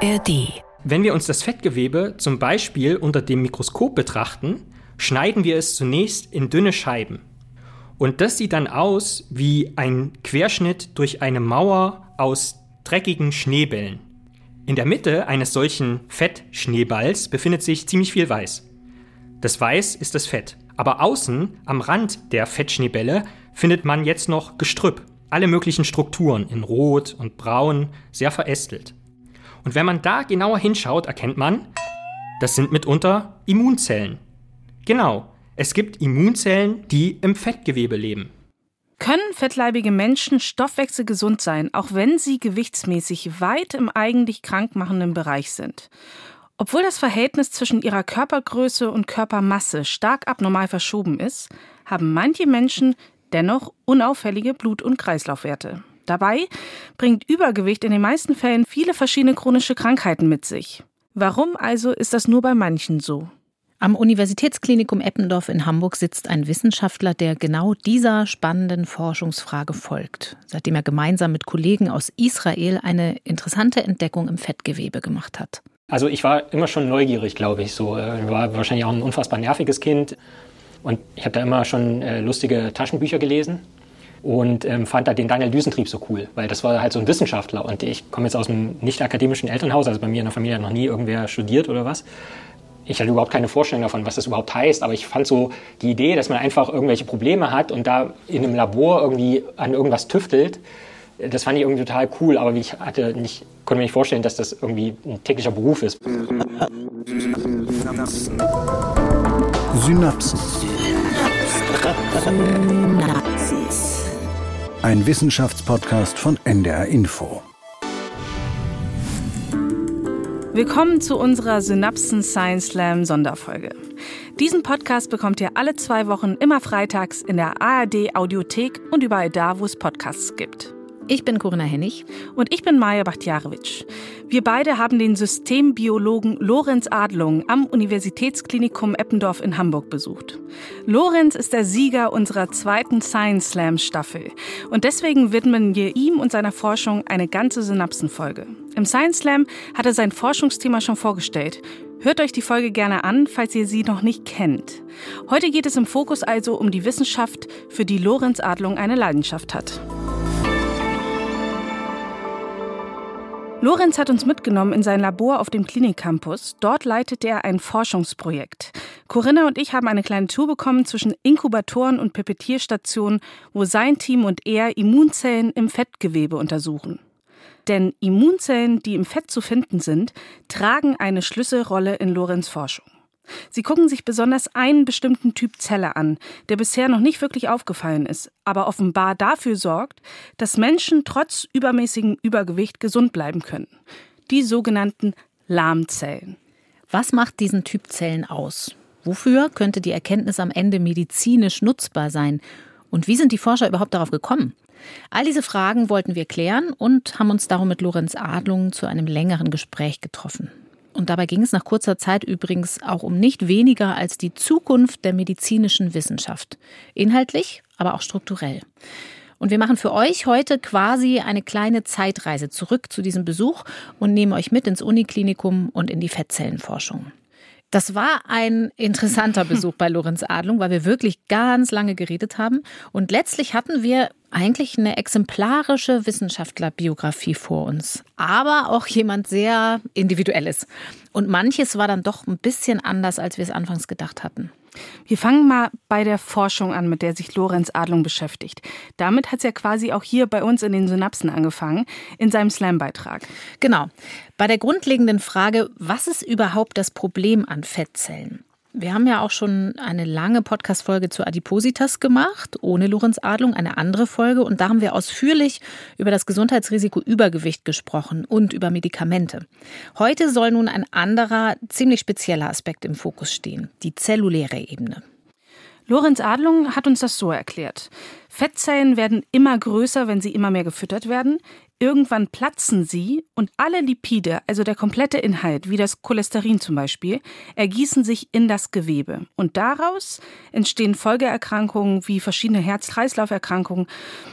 ARD. Wenn wir uns das Fettgewebe zum Beispiel unter dem Mikroskop betrachten, schneiden wir es zunächst in dünne Scheiben. Und das sieht dann aus wie ein Querschnitt durch eine Mauer aus dreckigen Schneebällen. In der Mitte eines solchen Fettschneeballs befindet sich ziemlich viel Weiß. Das Weiß ist das Fett. Aber außen, am Rand der Fettschneebälle, findet man jetzt noch Gestrüpp. Alle möglichen Strukturen in Rot und Braun, sehr verästelt. Und wenn man da genauer hinschaut, erkennt man, das sind mitunter Immunzellen. Genau, es gibt Immunzellen, die im Fettgewebe leben. Können fettleibige Menschen stoffwechselgesund sein, auch wenn sie gewichtsmäßig weit im eigentlich krankmachenden Bereich sind? Obwohl das Verhältnis zwischen ihrer Körpergröße und Körpermasse stark abnormal verschoben ist, haben manche Menschen dennoch unauffällige Blut- und Kreislaufwerte. Dabei bringt Übergewicht in den meisten Fällen viele verschiedene chronische Krankheiten mit sich. Warum also ist das nur bei manchen so? Am Universitätsklinikum Eppendorf in Hamburg sitzt ein Wissenschaftler, der genau dieser spannenden Forschungsfrage folgt, seitdem er gemeinsam mit Kollegen aus Israel eine interessante Entdeckung im Fettgewebe gemacht hat. Also ich war immer schon neugierig, glaube ich. So, äh, ich war wahrscheinlich auch ein unfassbar nerviges Kind und ich habe da immer schon äh, lustige Taschenbücher gelesen und ähm, fand da den Daniel Düsentrieb so cool, weil das war halt so ein Wissenschaftler und ich komme jetzt aus einem nicht akademischen Elternhaus, also bei mir in der Familie hat noch nie irgendwer studiert oder was ich hatte überhaupt keine Vorstellung davon, was das überhaupt heißt, aber ich fand so die Idee, dass man einfach irgendwelche Probleme hat und da in einem Labor irgendwie an irgendwas tüftelt, das fand ich irgendwie total cool, aber ich hatte nicht, konnte mir nicht vorstellen, dass das irgendwie ein täglicher Beruf ist. Synapsen. Ein Wissenschaftspodcast von NDR Info. Willkommen zu unserer Synapsen Science Slam Sonderfolge. Diesen Podcast bekommt ihr alle zwei Wochen immer freitags in der ARD Audiothek und überall da, wo es Podcasts gibt. Ich bin Corinna Hennig. Und ich bin Maja Bachtjarewitsch. Wir beide haben den Systembiologen Lorenz Adlung am Universitätsklinikum Eppendorf in Hamburg besucht. Lorenz ist der Sieger unserer zweiten Science Slam Staffel. Und deswegen widmen wir ihm und seiner Forschung eine ganze Synapsenfolge. Im Science Slam hat er sein Forschungsthema schon vorgestellt. Hört euch die Folge gerne an, falls ihr sie noch nicht kennt. Heute geht es im Fokus also um die Wissenschaft, für die Lorenz Adlung eine Leidenschaft hat. Lorenz hat uns mitgenommen in sein Labor auf dem Klinikcampus. Dort leitet er ein Forschungsprojekt. Corinna und ich haben eine kleine Tour bekommen zwischen Inkubatoren und Pipetierstationen, wo sein Team und er Immunzellen im Fettgewebe untersuchen. Denn Immunzellen, die im Fett zu finden sind, tragen eine Schlüsselrolle in Lorenz Forschung. Sie gucken sich besonders einen bestimmten Typ Zelle an, der bisher noch nicht wirklich aufgefallen ist, aber offenbar dafür sorgt, dass Menschen trotz übermäßigem Übergewicht gesund bleiben können. Die sogenannten Lahmzellen. Was macht diesen Typ Zellen aus? Wofür könnte die Erkenntnis am Ende medizinisch nutzbar sein? Und wie sind die Forscher überhaupt darauf gekommen? All diese Fragen wollten wir klären und haben uns darum mit Lorenz Adlung zu einem längeren Gespräch getroffen. Und dabei ging es nach kurzer Zeit übrigens auch um nicht weniger als die Zukunft der medizinischen Wissenschaft. Inhaltlich, aber auch strukturell. Und wir machen für euch heute quasi eine kleine Zeitreise zurück zu diesem Besuch und nehmen euch mit ins Uniklinikum und in die Fettzellenforschung. Das war ein interessanter Besuch bei Lorenz Adlung, weil wir wirklich ganz lange geredet haben. Und letztlich hatten wir eigentlich eine exemplarische Wissenschaftlerbiografie vor uns, aber auch jemand sehr Individuelles. Und manches war dann doch ein bisschen anders, als wir es anfangs gedacht hatten. Wir fangen mal bei der Forschung an, mit der sich Lorenz Adlung beschäftigt. Damit hat es ja quasi auch hier bei uns in den Synapsen angefangen, in seinem Slam-Beitrag. Genau. Bei der grundlegenden Frage, was ist überhaupt das Problem an Fettzellen? Wir haben ja auch schon eine lange Podcast-Folge zu Adipositas gemacht, ohne Lorenz Adlung, eine andere Folge. Und da haben wir ausführlich über das Gesundheitsrisiko Übergewicht gesprochen und über Medikamente. Heute soll nun ein anderer, ziemlich spezieller Aspekt im Fokus stehen, die zelluläre Ebene. Lorenz Adlung hat uns das so erklärt. Fettzellen werden immer größer, wenn sie immer mehr gefüttert werden. Irgendwann platzen sie und alle Lipide, also der komplette Inhalt, wie das Cholesterin zum Beispiel, ergießen sich in das Gewebe. Und daraus entstehen Folgeerkrankungen wie verschiedene Herz-Kreislauf-Erkrankungen,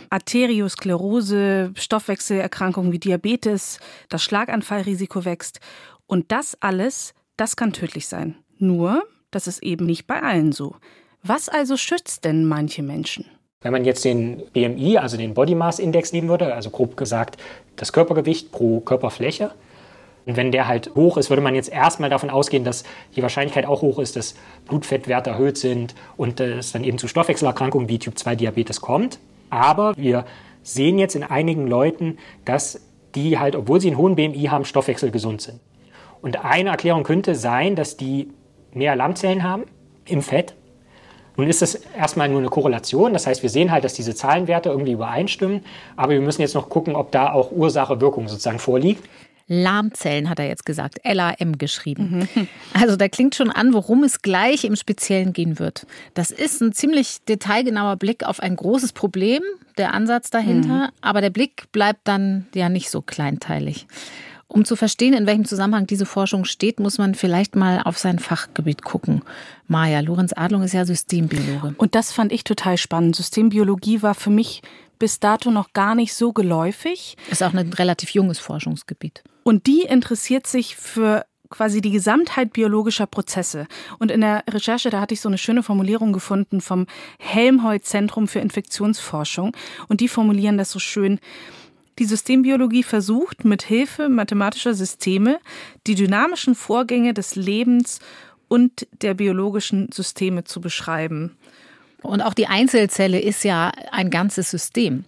Arteriosklerose, Stoffwechselerkrankungen wie Diabetes, das Schlaganfallrisiko wächst. Und das alles, das kann tödlich sein. Nur, das ist eben nicht bei allen so. Was also schützt denn manche Menschen? Wenn man jetzt den BMI, also den Body Mass Index nehmen würde, also grob gesagt das Körpergewicht pro Körperfläche, und wenn der halt hoch ist, würde man jetzt erstmal davon ausgehen, dass die Wahrscheinlichkeit auch hoch ist, dass Blutfettwerte erhöht sind und es dann eben zu Stoffwechselerkrankungen wie Typ-2-Diabetes kommt. Aber wir sehen jetzt in einigen Leuten, dass die halt, obwohl sie einen hohen BMI haben, stoffwechselgesund sind. Und eine Erklärung könnte sein, dass die mehr Lammzellen haben im Fett nun ist das erstmal nur eine Korrelation, das heißt, wir sehen halt, dass diese Zahlenwerte irgendwie übereinstimmen, aber wir müssen jetzt noch gucken, ob da auch Ursache-Wirkung sozusagen vorliegt. Lahmzellen hat er jetzt gesagt, LAM geschrieben. Mhm. Also da klingt schon an, worum es gleich im Speziellen gehen wird. Das ist ein ziemlich detailgenauer Blick auf ein großes Problem, der Ansatz dahinter, mhm. aber der Blick bleibt dann ja nicht so kleinteilig. Um zu verstehen, in welchem Zusammenhang diese Forschung steht, muss man vielleicht mal auf sein Fachgebiet gucken. Maja, Lorenz Adlung ist ja Systembiologe. Und das fand ich total spannend. Systembiologie war für mich bis dato noch gar nicht so geläufig. Ist auch ein relativ junges Forschungsgebiet. Und die interessiert sich für quasi die Gesamtheit biologischer Prozesse. Und in der Recherche, da hatte ich so eine schöne Formulierung gefunden vom Helmholtz Zentrum für Infektionsforschung. Und die formulieren das so schön. Die Systembiologie versucht mit Hilfe mathematischer Systeme die dynamischen Vorgänge des Lebens und der biologischen Systeme zu beschreiben. Und auch die Einzelzelle ist ja ein ganzes System.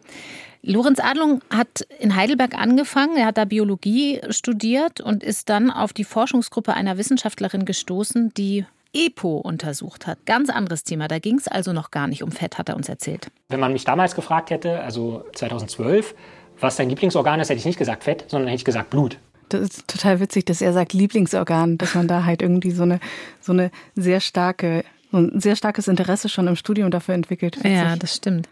Lorenz Adlung hat in Heidelberg angefangen, er hat da Biologie studiert und ist dann auf die Forschungsgruppe einer Wissenschaftlerin gestoßen, die EPO untersucht hat. Ganz anderes Thema. Da ging es also noch gar nicht um Fett, hat er uns erzählt. Wenn man mich damals gefragt hätte, also 2012, was dein Lieblingsorgan ist, hätte ich nicht gesagt Fett, sondern hätte ich gesagt Blut. Das ist total witzig, dass er sagt Lieblingsorgan, dass man da halt irgendwie so eine, so eine sehr starke, so ein sehr starkes Interesse schon im Studium dafür entwickelt. Ja, das stimmt.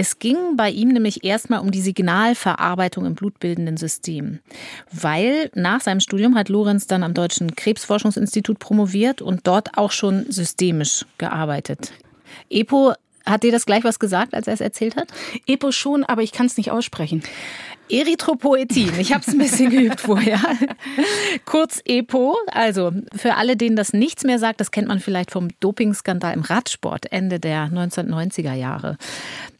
Es ging bei ihm nämlich erstmal um die Signalverarbeitung im blutbildenden System. Weil nach seinem Studium hat Lorenz dann am Deutschen Krebsforschungsinstitut promoviert und dort auch schon systemisch gearbeitet. EPO hat dir das gleich was gesagt, als er es erzählt hat? Epo schon, aber ich kann es nicht aussprechen. Erythropoetin. Ich habe es ein bisschen geübt vorher. Kurz EPO. Also für alle, denen das nichts mehr sagt, das kennt man vielleicht vom Dopingskandal im Radsport Ende der 1990er Jahre.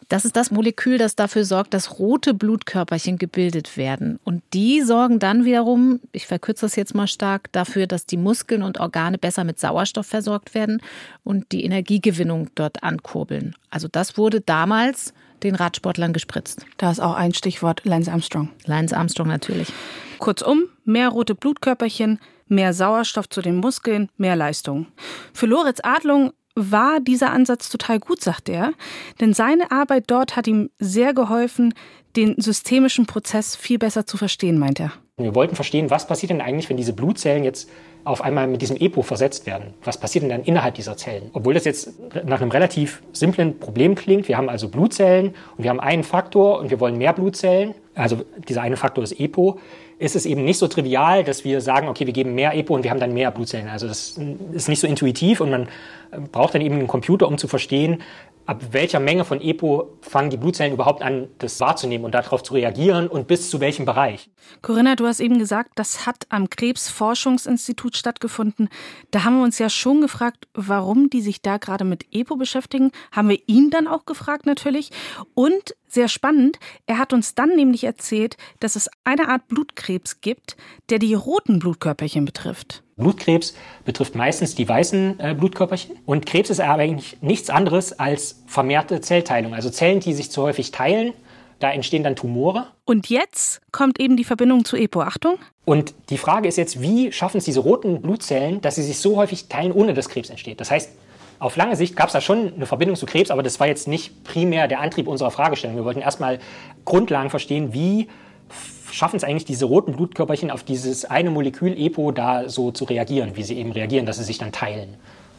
Das ist das Molekül, das dafür sorgt, dass rote Blutkörperchen gebildet werden. Und die sorgen dann wiederum, ich verkürze das jetzt mal stark, dafür, dass die Muskeln und Organe besser mit Sauerstoff versorgt werden und die Energiegewinnung dort ankurbeln. Also das wurde damals den Radsportlern gespritzt. Da ist auch ein Stichwort Lance Armstrong. Lance Armstrong natürlich. Kurzum, mehr rote Blutkörperchen, mehr Sauerstoff zu den Muskeln, mehr Leistung. Für Loritz Adlung war dieser Ansatz total gut, sagt er, denn seine Arbeit dort hat ihm sehr geholfen, den systemischen Prozess viel besser zu verstehen, meint er. Wir wollten verstehen, was passiert denn eigentlich, wenn diese Blutzellen jetzt auf einmal mit diesem EPO versetzt werden. Was passiert denn dann innerhalb dieser Zellen? Obwohl das jetzt nach einem relativ simplen Problem klingt. Wir haben also Blutzellen und wir haben einen Faktor und wir wollen mehr Blutzellen. Also dieser eine Faktor ist EPO ist es eben nicht so trivial, dass wir sagen, okay, wir geben mehr EPO und wir haben dann mehr Blutzellen. Also das ist nicht so intuitiv und man braucht dann eben einen Computer, um zu verstehen, ab welcher Menge von EPO fangen die Blutzellen überhaupt an, das wahrzunehmen und darauf zu reagieren und bis zu welchem Bereich. Corinna, du hast eben gesagt, das hat am Krebsforschungsinstitut stattgefunden. Da haben wir uns ja schon gefragt, warum die sich da gerade mit EPO beschäftigen. Haben wir ihn dann auch gefragt natürlich. Und sehr spannend, er hat uns dann nämlich erzählt, dass es eine Art Blutkrebs gibt, der die roten Blutkörperchen betrifft. Blutkrebs betrifft meistens die weißen äh, Blutkörperchen. Und Krebs ist aber eigentlich nichts anderes als vermehrte Zellteilung. Also Zellen, die sich zu häufig teilen. Da entstehen dann Tumore. Und jetzt kommt eben die Verbindung zu EPO. Achtung. Und die Frage ist jetzt, wie schaffen es diese roten Blutzellen, dass sie sich so häufig teilen, ohne dass Krebs entsteht? Das heißt, auf lange Sicht gab es da schon eine Verbindung zu Krebs, aber das war jetzt nicht primär der Antrieb unserer Fragestellung. Wir wollten erstmal Grundlagen verstehen, wie schaffen es eigentlich diese roten Blutkörperchen auf dieses eine Molekül EPO da so zu reagieren, wie sie eben reagieren, dass sie sich dann teilen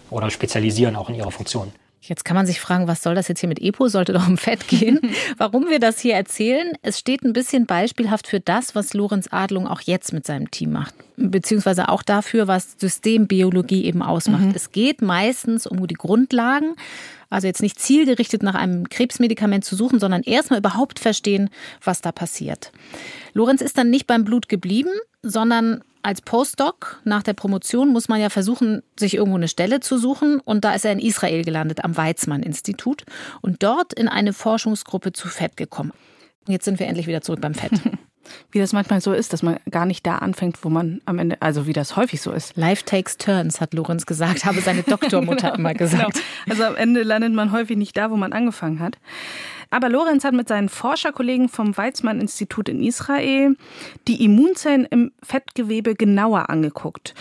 oder spezialisieren auch in ihrer Funktion. Jetzt kann man sich fragen, was soll das jetzt hier mit EPO? Sollte doch um Fett gehen. Warum wir das hier erzählen? Es steht ein bisschen beispielhaft für das, was Lorenz Adlung auch jetzt mit seinem Team macht. Beziehungsweise auch dafür, was Systembiologie eben ausmacht. Mhm. Es geht meistens um die Grundlagen. Also jetzt nicht zielgerichtet nach einem Krebsmedikament zu suchen, sondern erstmal überhaupt verstehen, was da passiert. Lorenz ist dann nicht beim Blut geblieben, sondern als Postdoc nach der Promotion muss man ja versuchen, sich irgendwo eine Stelle zu suchen. Und da ist er in Israel gelandet, am Weizmann-Institut. Und dort in eine Forschungsgruppe zu Fett gekommen. Jetzt sind wir endlich wieder zurück beim Fett. Wie das manchmal so ist, dass man gar nicht da anfängt, wo man am Ende, also wie das häufig so ist. Life takes turns, hat Lorenz gesagt, habe seine Doktormutter genau, immer gesagt. Genau. Also am Ende landet man häufig nicht da, wo man angefangen hat. Aber Lorenz hat mit seinen Forscherkollegen vom Weizmann-Institut in Israel die Immunzellen im Fettgewebe genauer angeguckt.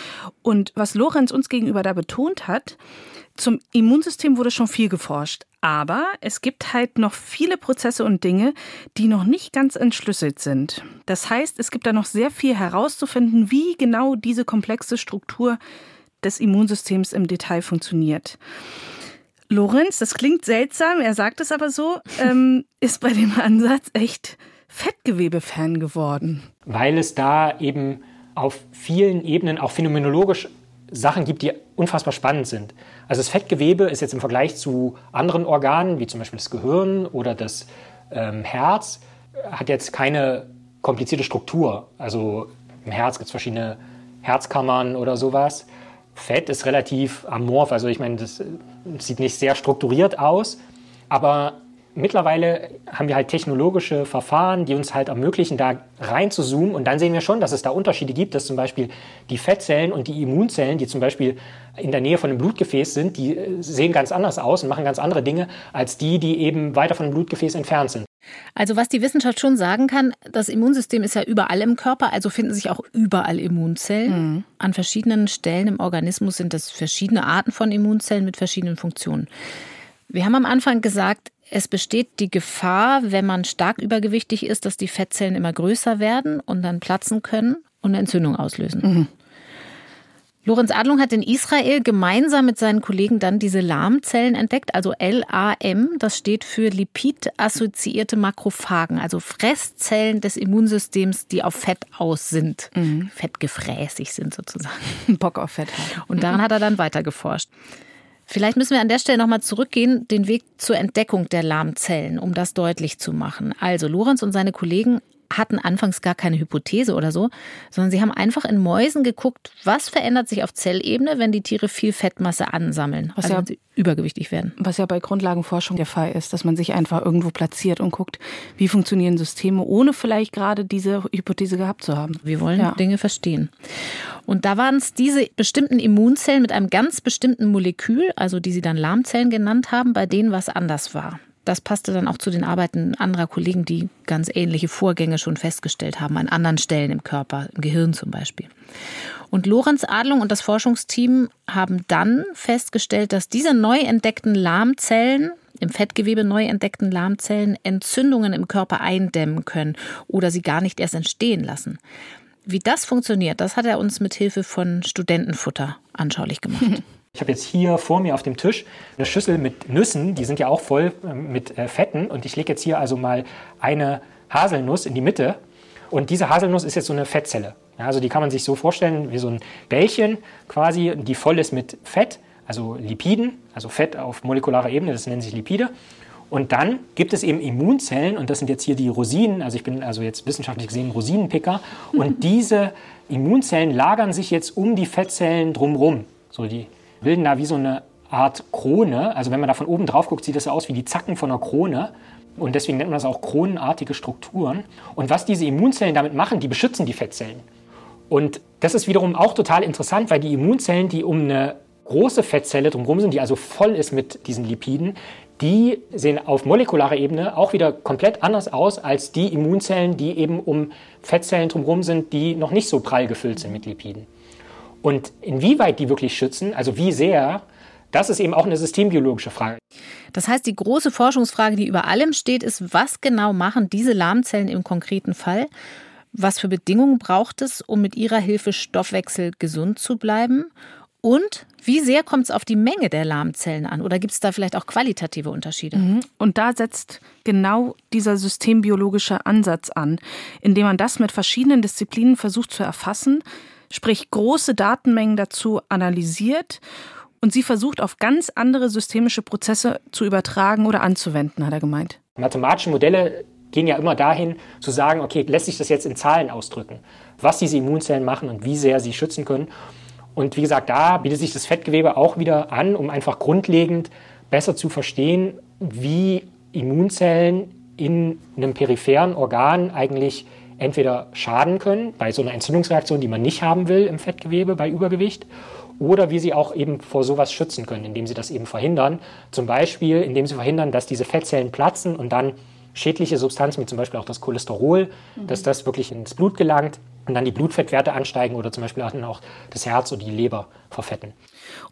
Und was Lorenz uns gegenüber da betont hat, zum Immunsystem wurde schon viel geforscht, aber es gibt halt noch viele Prozesse und Dinge, die noch nicht ganz entschlüsselt sind. Das heißt, es gibt da noch sehr viel herauszufinden, wie genau diese komplexe Struktur des Immunsystems im Detail funktioniert. Lorenz, das klingt seltsam, er sagt es aber so, ähm, ist bei dem Ansatz echt Fettgewebe-Fan geworden. Weil es da eben auf vielen Ebenen auch phänomenologisch Sachen gibt, die unfassbar spannend sind. Also das Fettgewebe ist jetzt im Vergleich zu anderen Organen, wie zum Beispiel das Gehirn oder das ähm, Herz, hat jetzt keine komplizierte Struktur. Also im Herz gibt es verschiedene Herzkammern oder sowas. Fett ist relativ amorph, also ich meine, das sieht nicht sehr strukturiert aus, aber mittlerweile haben wir halt technologische Verfahren, die uns halt ermöglichen, da rein zu zoomen. Und dann sehen wir schon, dass es da Unterschiede gibt, dass zum Beispiel die Fettzellen und die Immunzellen, die zum Beispiel in der Nähe von einem Blutgefäß sind, die äh, sehen ganz anders aus und machen ganz andere Dinge als die, die eben weiter von einem Blutgefäß entfernt sind. Also was die Wissenschaft schon sagen kann, das Immunsystem ist ja überall im Körper, also finden sich auch überall Immunzellen. Mhm. An verschiedenen Stellen im Organismus sind das verschiedene Arten von Immunzellen mit verschiedenen Funktionen. Wir haben am Anfang gesagt, es besteht die Gefahr, wenn man stark übergewichtig ist, dass die Fettzellen immer größer werden und dann platzen können und eine Entzündung auslösen. Mhm. Lorenz Adlung hat in Israel gemeinsam mit seinen Kollegen dann diese Lahmzellen entdeckt, also LAM, das steht für Lipid-assoziierte Makrophagen, also Fresszellen des Immunsystems, die auf Fett aus sind, mhm. fettgefräßig sind sozusagen. Bock auf Fett. Und daran hat er dann weiter geforscht. Vielleicht müssen wir an der Stelle nochmal zurückgehen, den Weg zur Entdeckung der Lahmzellen, um das deutlich zu machen. Also Lorenz und seine Kollegen hatten anfangs gar keine Hypothese oder so, sondern sie haben einfach in Mäusen geguckt, was verändert sich auf Zellebene, wenn die Tiere viel Fettmasse ansammeln, was also ja, wenn sie übergewichtig werden. Was ja bei Grundlagenforschung der Fall ist, dass man sich einfach irgendwo platziert und guckt, wie funktionieren Systeme, ohne vielleicht gerade diese Hypothese gehabt zu haben. Wir wollen ja. Dinge verstehen. Und da waren es diese bestimmten Immunzellen mit einem ganz bestimmten Molekül, also die sie dann Lahmzellen genannt haben, bei denen was anders war. Das passte dann auch zu den Arbeiten anderer Kollegen, die ganz ähnliche Vorgänge schon festgestellt haben, an anderen Stellen im Körper, im Gehirn zum Beispiel. Und Lorenz Adlung und das Forschungsteam haben dann festgestellt, dass diese neu entdeckten Lahmzellen, im Fettgewebe neu entdeckten Lahmzellen, Entzündungen im Körper eindämmen können oder sie gar nicht erst entstehen lassen. Wie das funktioniert, das hat er uns mit Hilfe von Studentenfutter anschaulich gemacht. Ich habe jetzt hier vor mir auf dem Tisch eine Schüssel mit Nüssen, die sind ja auch voll ähm, mit äh, Fetten. Und ich lege jetzt hier also mal eine Haselnuss in die Mitte. Und diese Haselnuss ist jetzt so eine Fettzelle. Also die kann man sich so vorstellen wie so ein Bällchen quasi, die voll ist mit Fett, also Lipiden, also Fett auf molekularer Ebene, das nennen sich Lipide. Und dann gibt es eben Immunzellen, und das sind jetzt hier die Rosinen, also ich bin also jetzt wissenschaftlich gesehen Rosinenpicker, und diese Immunzellen lagern sich jetzt um die Fettzellen drumherum. So die bilden da wie so eine Art Krone. Also wenn man da von oben drauf guckt, sieht das aus wie die Zacken von einer Krone. Und deswegen nennt man das auch kronenartige Strukturen. Und was diese Immunzellen damit machen, die beschützen die Fettzellen. Und das ist wiederum auch total interessant, weil die Immunzellen, die um eine große Fettzelle drumherum sind, die also voll ist mit diesen Lipiden, die sehen auf molekularer Ebene auch wieder komplett anders aus als die Immunzellen, die eben um Fettzellen drumherum sind, die noch nicht so prall gefüllt sind mit Lipiden. Und inwieweit die wirklich schützen, also wie sehr, das ist eben auch eine systembiologische Frage. Das heißt, die große Forschungsfrage, die über allem steht, ist, was genau machen diese Lahmzellen im konkreten Fall? Was für Bedingungen braucht es, um mit ihrer Hilfe Stoffwechsel gesund zu bleiben? Und wie sehr kommt es auf die Menge der Lahmzellen an? Oder gibt es da vielleicht auch qualitative Unterschiede? Mhm. Und da setzt genau dieser systembiologische Ansatz an, indem man das mit verschiedenen Disziplinen versucht zu erfassen, sprich große Datenmengen dazu analysiert und sie versucht auf ganz andere systemische Prozesse zu übertragen oder anzuwenden, hat er gemeint. Mathematische Modelle gehen ja immer dahin, zu sagen, okay, lässt sich das jetzt in Zahlen ausdrücken, was diese Immunzellen machen und wie sehr sie schützen können. Und wie gesagt, da bietet sich das Fettgewebe auch wieder an, um einfach grundlegend besser zu verstehen, wie Immunzellen in einem peripheren Organ eigentlich entweder schaden können bei so einer Entzündungsreaktion, die man nicht haben will im Fettgewebe bei Übergewicht, oder wie sie auch eben vor sowas schützen können, indem sie das eben verhindern. Zum Beispiel, indem sie verhindern, dass diese Fettzellen platzen und dann schädliche Substanzen, wie zum Beispiel auch das Cholesterol, mhm. dass das wirklich ins Blut gelangt und dann die Blutfettwerte ansteigen oder zum Beispiel auch das Herz oder die Leber verfetten.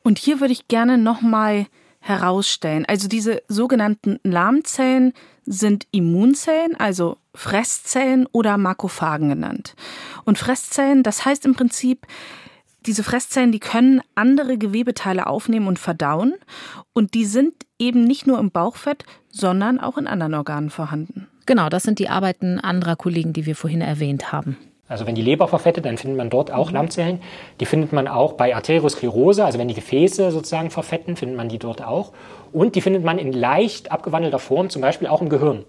Und hier würde ich gerne nochmal herausstellen, also diese sogenannten Lahmzellen sind Immunzellen, also Fresszellen oder Makrophagen genannt. Und Fresszellen, das heißt im Prinzip, diese Fresszellen, die können andere Gewebeteile aufnehmen und verdauen. Und die sind eben nicht nur im Bauchfett, sondern auch in anderen Organen vorhanden. Genau, das sind die Arbeiten anderer Kollegen, die wir vorhin erwähnt haben. Also wenn die Leber verfettet, dann findet man dort auch mhm. Lammzellen. Die findet man auch bei Arteriosklerose, also wenn die Gefäße sozusagen verfetten, findet man die dort auch. Und die findet man in leicht abgewandelter Form, zum Beispiel auch im Gehirn.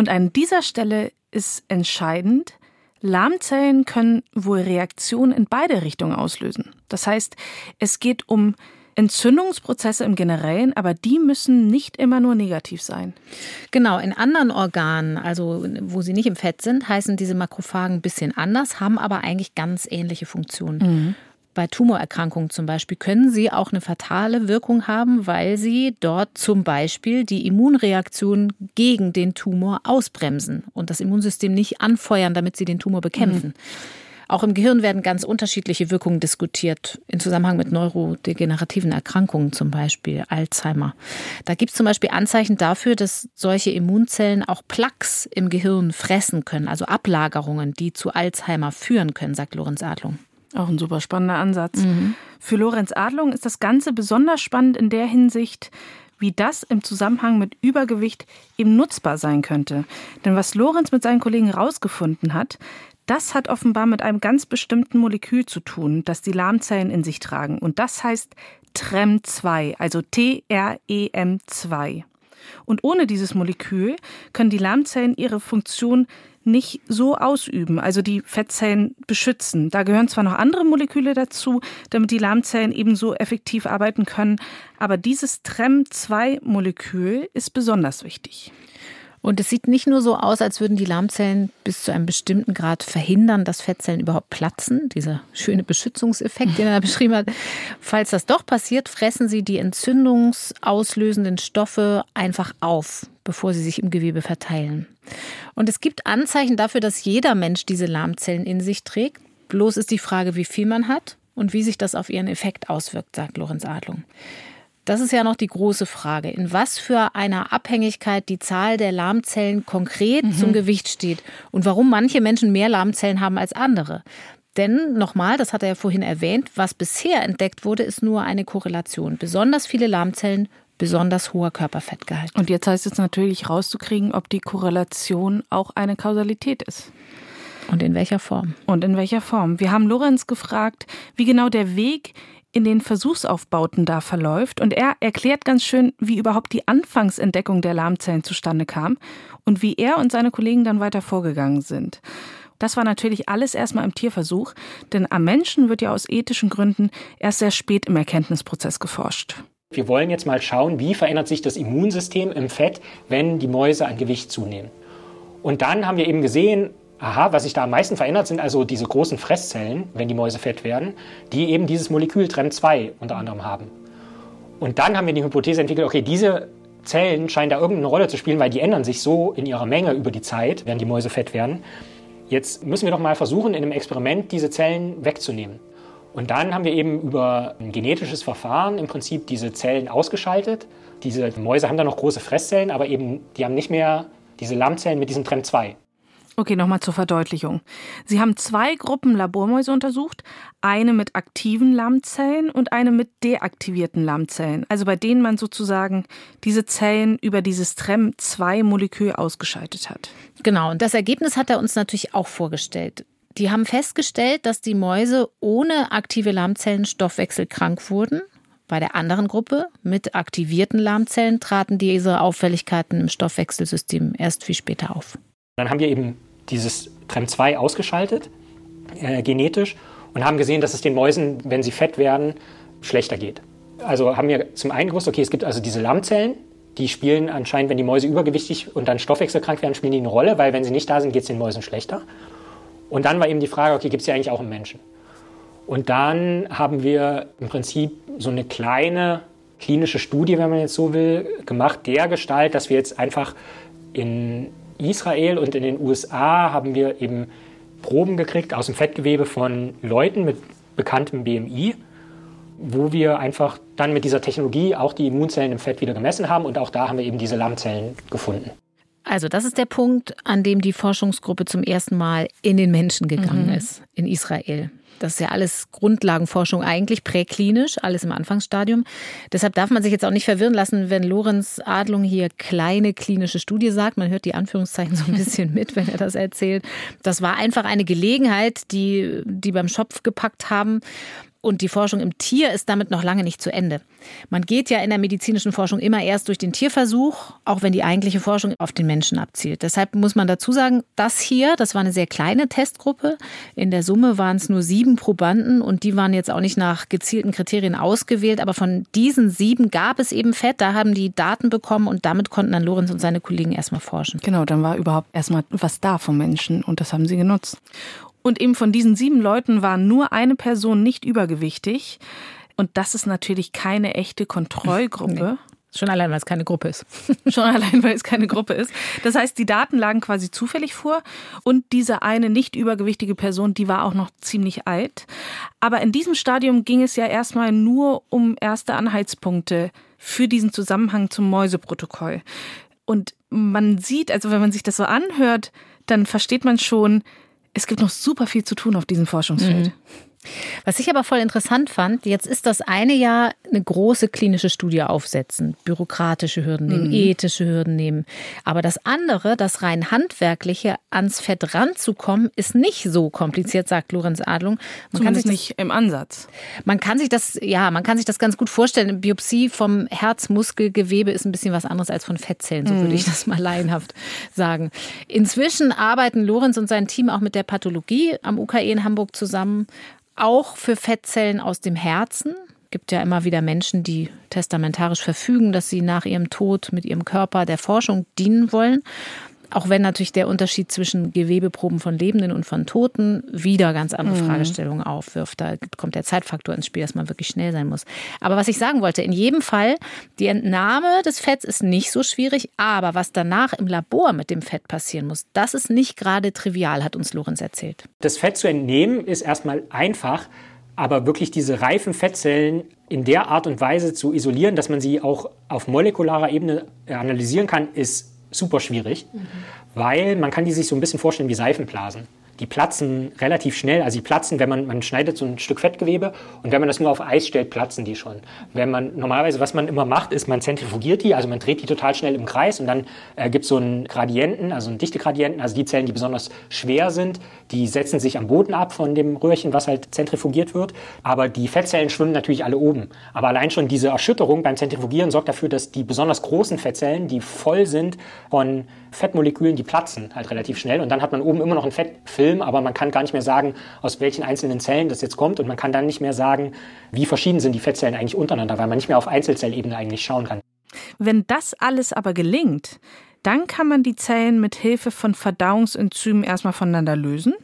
Und an dieser Stelle ist entscheidend, Lahmzellen können wohl Reaktionen in beide Richtungen auslösen. Das heißt, es geht um Entzündungsprozesse im Generellen, aber die müssen nicht immer nur negativ sein. Genau, in anderen Organen, also wo sie nicht im Fett sind, heißen diese Makrophagen ein bisschen anders, haben aber eigentlich ganz ähnliche Funktionen. Mhm. Bei Tumorerkrankungen zum Beispiel können sie auch eine fatale Wirkung haben, weil sie dort zum Beispiel die Immunreaktion gegen den Tumor ausbremsen und das Immunsystem nicht anfeuern, damit sie den Tumor bekämpfen. Mhm. Auch im Gehirn werden ganz unterschiedliche Wirkungen diskutiert, in Zusammenhang mit neurodegenerativen Erkrankungen, zum Beispiel Alzheimer. Da gibt es zum Beispiel Anzeichen dafür, dass solche Immunzellen auch Plaques im Gehirn fressen können, also Ablagerungen, die zu Alzheimer führen können, sagt Lorenz Adlung. Auch ein super spannender Ansatz. Mhm. Für Lorenz Adlung ist das Ganze besonders spannend in der Hinsicht, wie das im Zusammenhang mit Übergewicht eben nutzbar sein könnte. Denn was Lorenz mit seinen Kollegen herausgefunden hat, das hat offenbar mit einem ganz bestimmten Molekül zu tun, das die Lahmzellen in sich tragen. Und das heißt TREM2, also T-R-E-M2. Und ohne dieses Molekül können die Lahmzellen ihre Funktion nicht so ausüben, also die Fettzellen beschützen. Da gehören zwar noch andere Moleküle dazu, damit die Lahmzellen ebenso effektiv arbeiten können, aber dieses TREM2-Molekül ist besonders wichtig. Und es sieht nicht nur so aus, als würden die Lahmzellen bis zu einem bestimmten Grad verhindern, dass Fettzellen überhaupt platzen. Dieser schöne Beschützungseffekt, den er beschrieben hat. Falls das doch passiert, fressen sie die entzündungsauslösenden Stoffe einfach auf, bevor sie sich im Gewebe verteilen. Und es gibt Anzeichen dafür, dass jeder Mensch diese Lahmzellen in sich trägt. Bloß ist die Frage, wie viel man hat und wie sich das auf ihren Effekt auswirkt, sagt Lorenz Adlung. Das ist ja noch die große Frage. In was für einer Abhängigkeit die Zahl der Lahmzellen konkret mhm. zum Gewicht steht und warum manche Menschen mehr Lahmzellen haben als andere. Denn nochmal, das hat er ja vorhin erwähnt, was bisher entdeckt wurde, ist nur eine Korrelation. Besonders viele Lahmzellen, besonders hoher Körperfettgehalt. Und jetzt heißt es natürlich rauszukriegen, ob die Korrelation auch eine Kausalität ist. Und in welcher Form? Und in welcher Form? Wir haben Lorenz gefragt, wie genau der Weg in den Versuchsaufbauten da verläuft. Und er erklärt ganz schön, wie überhaupt die Anfangsentdeckung der Lahmzellen zustande kam und wie er und seine Kollegen dann weiter vorgegangen sind. Das war natürlich alles erstmal im Tierversuch, denn am Menschen wird ja aus ethischen Gründen erst sehr spät im Erkenntnisprozess geforscht. Wir wollen jetzt mal schauen, wie verändert sich das Immunsystem im Fett, wenn die Mäuse an Gewicht zunehmen. Und dann haben wir eben gesehen, aha, was sich da am meisten verändert, sind also diese großen Fresszellen, wenn die Mäuse fett werden, die eben dieses Molekül TREM2 unter anderem haben. Und dann haben wir die Hypothese entwickelt, okay, diese Zellen scheinen da irgendeine Rolle zu spielen, weil die ändern sich so in ihrer Menge über die Zeit, während die Mäuse fett werden. Jetzt müssen wir doch mal versuchen, in einem Experiment diese Zellen wegzunehmen. Und dann haben wir eben über ein genetisches Verfahren im Prinzip diese Zellen ausgeschaltet. Diese Mäuse haben da noch große Fresszellen, aber eben die haben nicht mehr diese Lammzellen mit diesem TREM2. Okay, nochmal zur Verdeutlichung. Sie haben zwei Gruppen Labormäuse untersucht, eine mit aktiven Lammzellen und eine mit deaktivierten Lammzellen, also bei denen man sozusagen diese Zellen über dieses TREM2-Molekül ausgeschaltet hat. Genau, und das Ergebnis hat er uns natürlich auch vorgestellt. Die haben festgestellt, dass die Mäuse ohne aktive Lahmzellen stoffwechselkrank wurden. Bei der anderen Gruppe mit aktivierten Lahmzellen traten diese Auffälligkeiten im Stoffwechselsystem erst viel später auf. Dann haben wir eben dieses TREM2 ausgeschaltet, äh, genetisch, und haben gesehen, dass es den Mäusen, wenn sie fett werden, schlechter geht. Also haben wir zum einen gewusst, okay, es gibt also diese Lammzellen, die spielen anscheinend, wenn die Mäuse übergewichtig und dann stoffwechselkrank werden, spielen die eine Rolle, weil wenn sie nicht da sind, geht es den Mäusen schlechter. Und dann war eben die Frage, okay, gibt es die eigentlich auch im Menschen? Und dann haben wir im Prinzip so eine kleine klinische Studie, wenn man jetzt so will, gemacht, der Gestalt, dass wir jetzt einfach in Israel und in den USA haben wir eben Proben gekriegt aus dem Fettgewebe von Leuten mit bekanntem BMI, wo wir einfach dann mit dieser Technologie auch die Immunzellen im Fett wieder gemessen haben und auch da haben wir eben diese Lammzellen gefunden. Also das ist der Punkt, an dem die Forschungsgruppe zum ersten Mal in den Menschen gegangen mhm. ist, in Israel. Das ist ja alles Grundlagenforschung eigentlich, präklinisch, alles im Anfangsstadium. Deshalb darf man sich jetzt auch nicht verwirren lassen, wenn Lorenz Adlung hier kleine klinische Studie sagt. Man hört die Anführungszeichen so ein bisschen mit, wenn er das erzählt. Das war einfach eine Gelegenheit, die die beim Schopf gepackt haben. Und die Forschung im Tier ist damit noch lange nicht zu Ende. Man geht ja in der medizinischen Forschung immer erst durch den Tierversuch, auch wenn die eigentliche Forschung auf den Menschen abzielt. Deshalb muss man dazu sagen, das hier, das war eine sehr kleine Testgruppe. In der Summe waren es nur sieben Probanden und die waren jetzt auch nicht nach gezielten Kriterien ausgewählt. Aber von diesen sieben gab es eben Fett. Da haben die Daten bekommen und damit konnten dann Lorenz und seine Kollegen erstmal forschen. Genau, dann war überhaupt erstmal was da vom Menschen und das haben sie genutzt. Und eben von diesen sieben Leuten war nur eine Person nicht übergewichtig. Und das ist natürlich keine echte Kontrollgruppe. Nee. Schon allein, weil es keine Gruppe ist. Schon allein, weil es keine Gruppe ist. Das heißt, die Daten lagen quasi zufällig vor und diese eine nicht übergewichtige Person, die war auch noch ziemlich alt. Aber in diesem Stadium ging es ja erstmal nur um erste Anhaltspunkte für diesen Zusammenhang zum Mäuseprotokoll. Und man sieht, also wenn man sich das so anhört, dann versteht man schon, es gibt noch super viel zu tun auf diesem Forschungsfeld. Mhm. Was ich aber voll interessant fand, jetzt ist das eine Jahr eine große klinische Studie aufsetzen, bürokratische Hürden nehmen, mhm. ethische Hürden nehmen. Aber das andere, das rein handwerkliche, ans Fett ranzukommen, ist nicht so kompliziert, sagt Lorenz Adlung. Man Zumindest kann sich das, nicht im Ansatz. Man kann sich das, ja, man kann sich das ganz gut vorstellen. Biopsie vom Herzmuskelgewebe ist ein bisschen was anderes als von Fettzellen, so mhm. würde ich das mal laienhaft sagen. Inzwischen arbeiten Lorenz und sein Team auch mit der Pathologie am UKE in Hamburg zusammen auch für Fettzellen aus dem Herzen. Es gibt ja immer wieder Menschen, die testamentarisch verfügen, dass sie nach ihrem Tod mit ihrem Körper der Forschung dienen wollen. Auch wenn natürlich der Unterschied zwischen Gewebeproben von Lebenden und von Toten wieder ganz andere mhm. Fragestellungen aufwirft. Da kommt der Zeitfaktor ins Spiel, dass man wirklich schnell sein muss. Aber was ich sagen wollte, in jedem Fall, die Entnahme des Fetts ist nicht so schwierig, aber was danach im Labor mit dem Fett passieren muss, das ist nicht gerade trivial, hat uns Lorenz erzählt. Das Fett zu entnehmen ist erstmal einfach, aber wirklich diese reifen Fettzellen in der Art und Weise zu isolieren, dass man sie auch auf molekularer Ebene analysieren kann, ist super schwierig, mhm. weil man kann die sich so ein bisschen vorstellen wie Seifenblasen die platzen relativ schnell. Also die platzen, wenn man, man schneidet so ein Stück Fettgewebe und wenn man das nur auf Eis stellt, platzen die schon. Wenn man normalerweise, was man immer macht, ist, man zentrifugiert die, also man dreht die total schnell im Kreis und dann äh, gibt es so einen Gradienten, also einen Dichtegradienten, also die Zellen, die besonders schwer sind, die setzen sich am Boden ab von dem Röhrchen, was halt zentrifugiert wird. Aber die Fettzellen schwimmen natürlich alle oben. Aber allein schon diese Erschütterung beim Zentrifugieren sorgt dafür, dass die besonders großen Fettzellen, die voll sind von Fettmolekülen, die platzen halt relativ schnell und dann hat man oben immer noch einen Fettfilm, aber man kann gar nicht mehr sagen, aus welchen einzelnen Zellen das jetzt kommt und man kann dann nicht mehr sagen, wie verschieden sind die Fettzellen eigentlich untereinander, weil man nicht mehr auf Einzelzellebene eigentlich schauen kann. Wenn das alles aber gelingt, dann kann man die Zellen mit Hilfe von Verdauungsenzymen erstmal voneinander lösen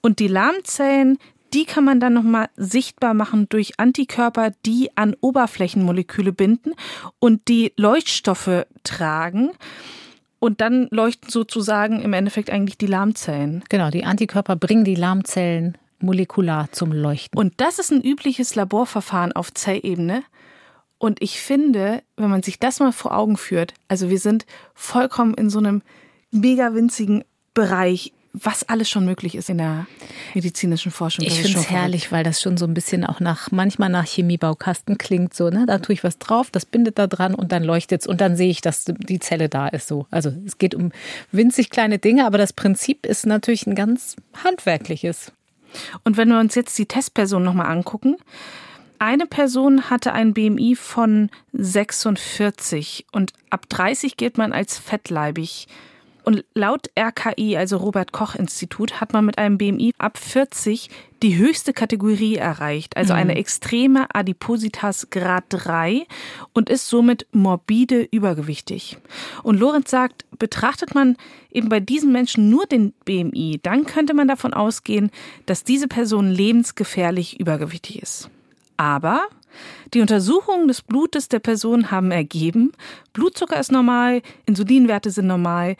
und die Lahmzellen, die kann man dann nochmal sichtbar machen durch Antikörper, die an Oberflächenmoleküle binden und die Leuchtstoffe tragen. Und dann leuchten sozusagen im Endeffekt eigentlich die Lahmzellen. Genau, die Antikörper bringen die Lahmzellen molekular zum Leuchten. Und das ist ein übliches Laborverfahren auf Zellebene. Und ich finde, wenn man sich das mal vor Augen führt, also wir sind vollkommen in so einem mega winzigen Bereich, was alles schon möglich ist in der medizinischen Forschung. Ich finde es herrlich, weil das schon so ein bisschen auch nach, manchmal nach Chemiebaukasten klingt, so, ne? Da tue ich was drauf, das bindet da dran und dann leuchtet es und dann sehe ich, dass die Zelle da ist, so. Also, es geht um winzig kleine Dinge, aber das Prinzip ist natürlich ein ganz handwerkliches. Und wenn wir uns jetzt die Testperson nochmal angucken, eine Person hatte ein BMI von 46 und ab 30 gilt man als fettleibig. Und laut RKI, also Robert Koch Institut, hat man mit einem BMI ab 40 die höchste Kategorie erreicht, also mhm. eine extreme Adipositas Grad 3 und ist somit morbide übergewichtig. Und Lorenz sagt, betrachtet man eben bei diesen Menschen nur den BMI, dann könnte man davon ausgehen, dass diese Person lebensgefährlich übergewichtig ist. Aber die Untersuchungen des Blutes der Person haben ergeben, Blutzucker ist normal, Insulinwerte sind normal.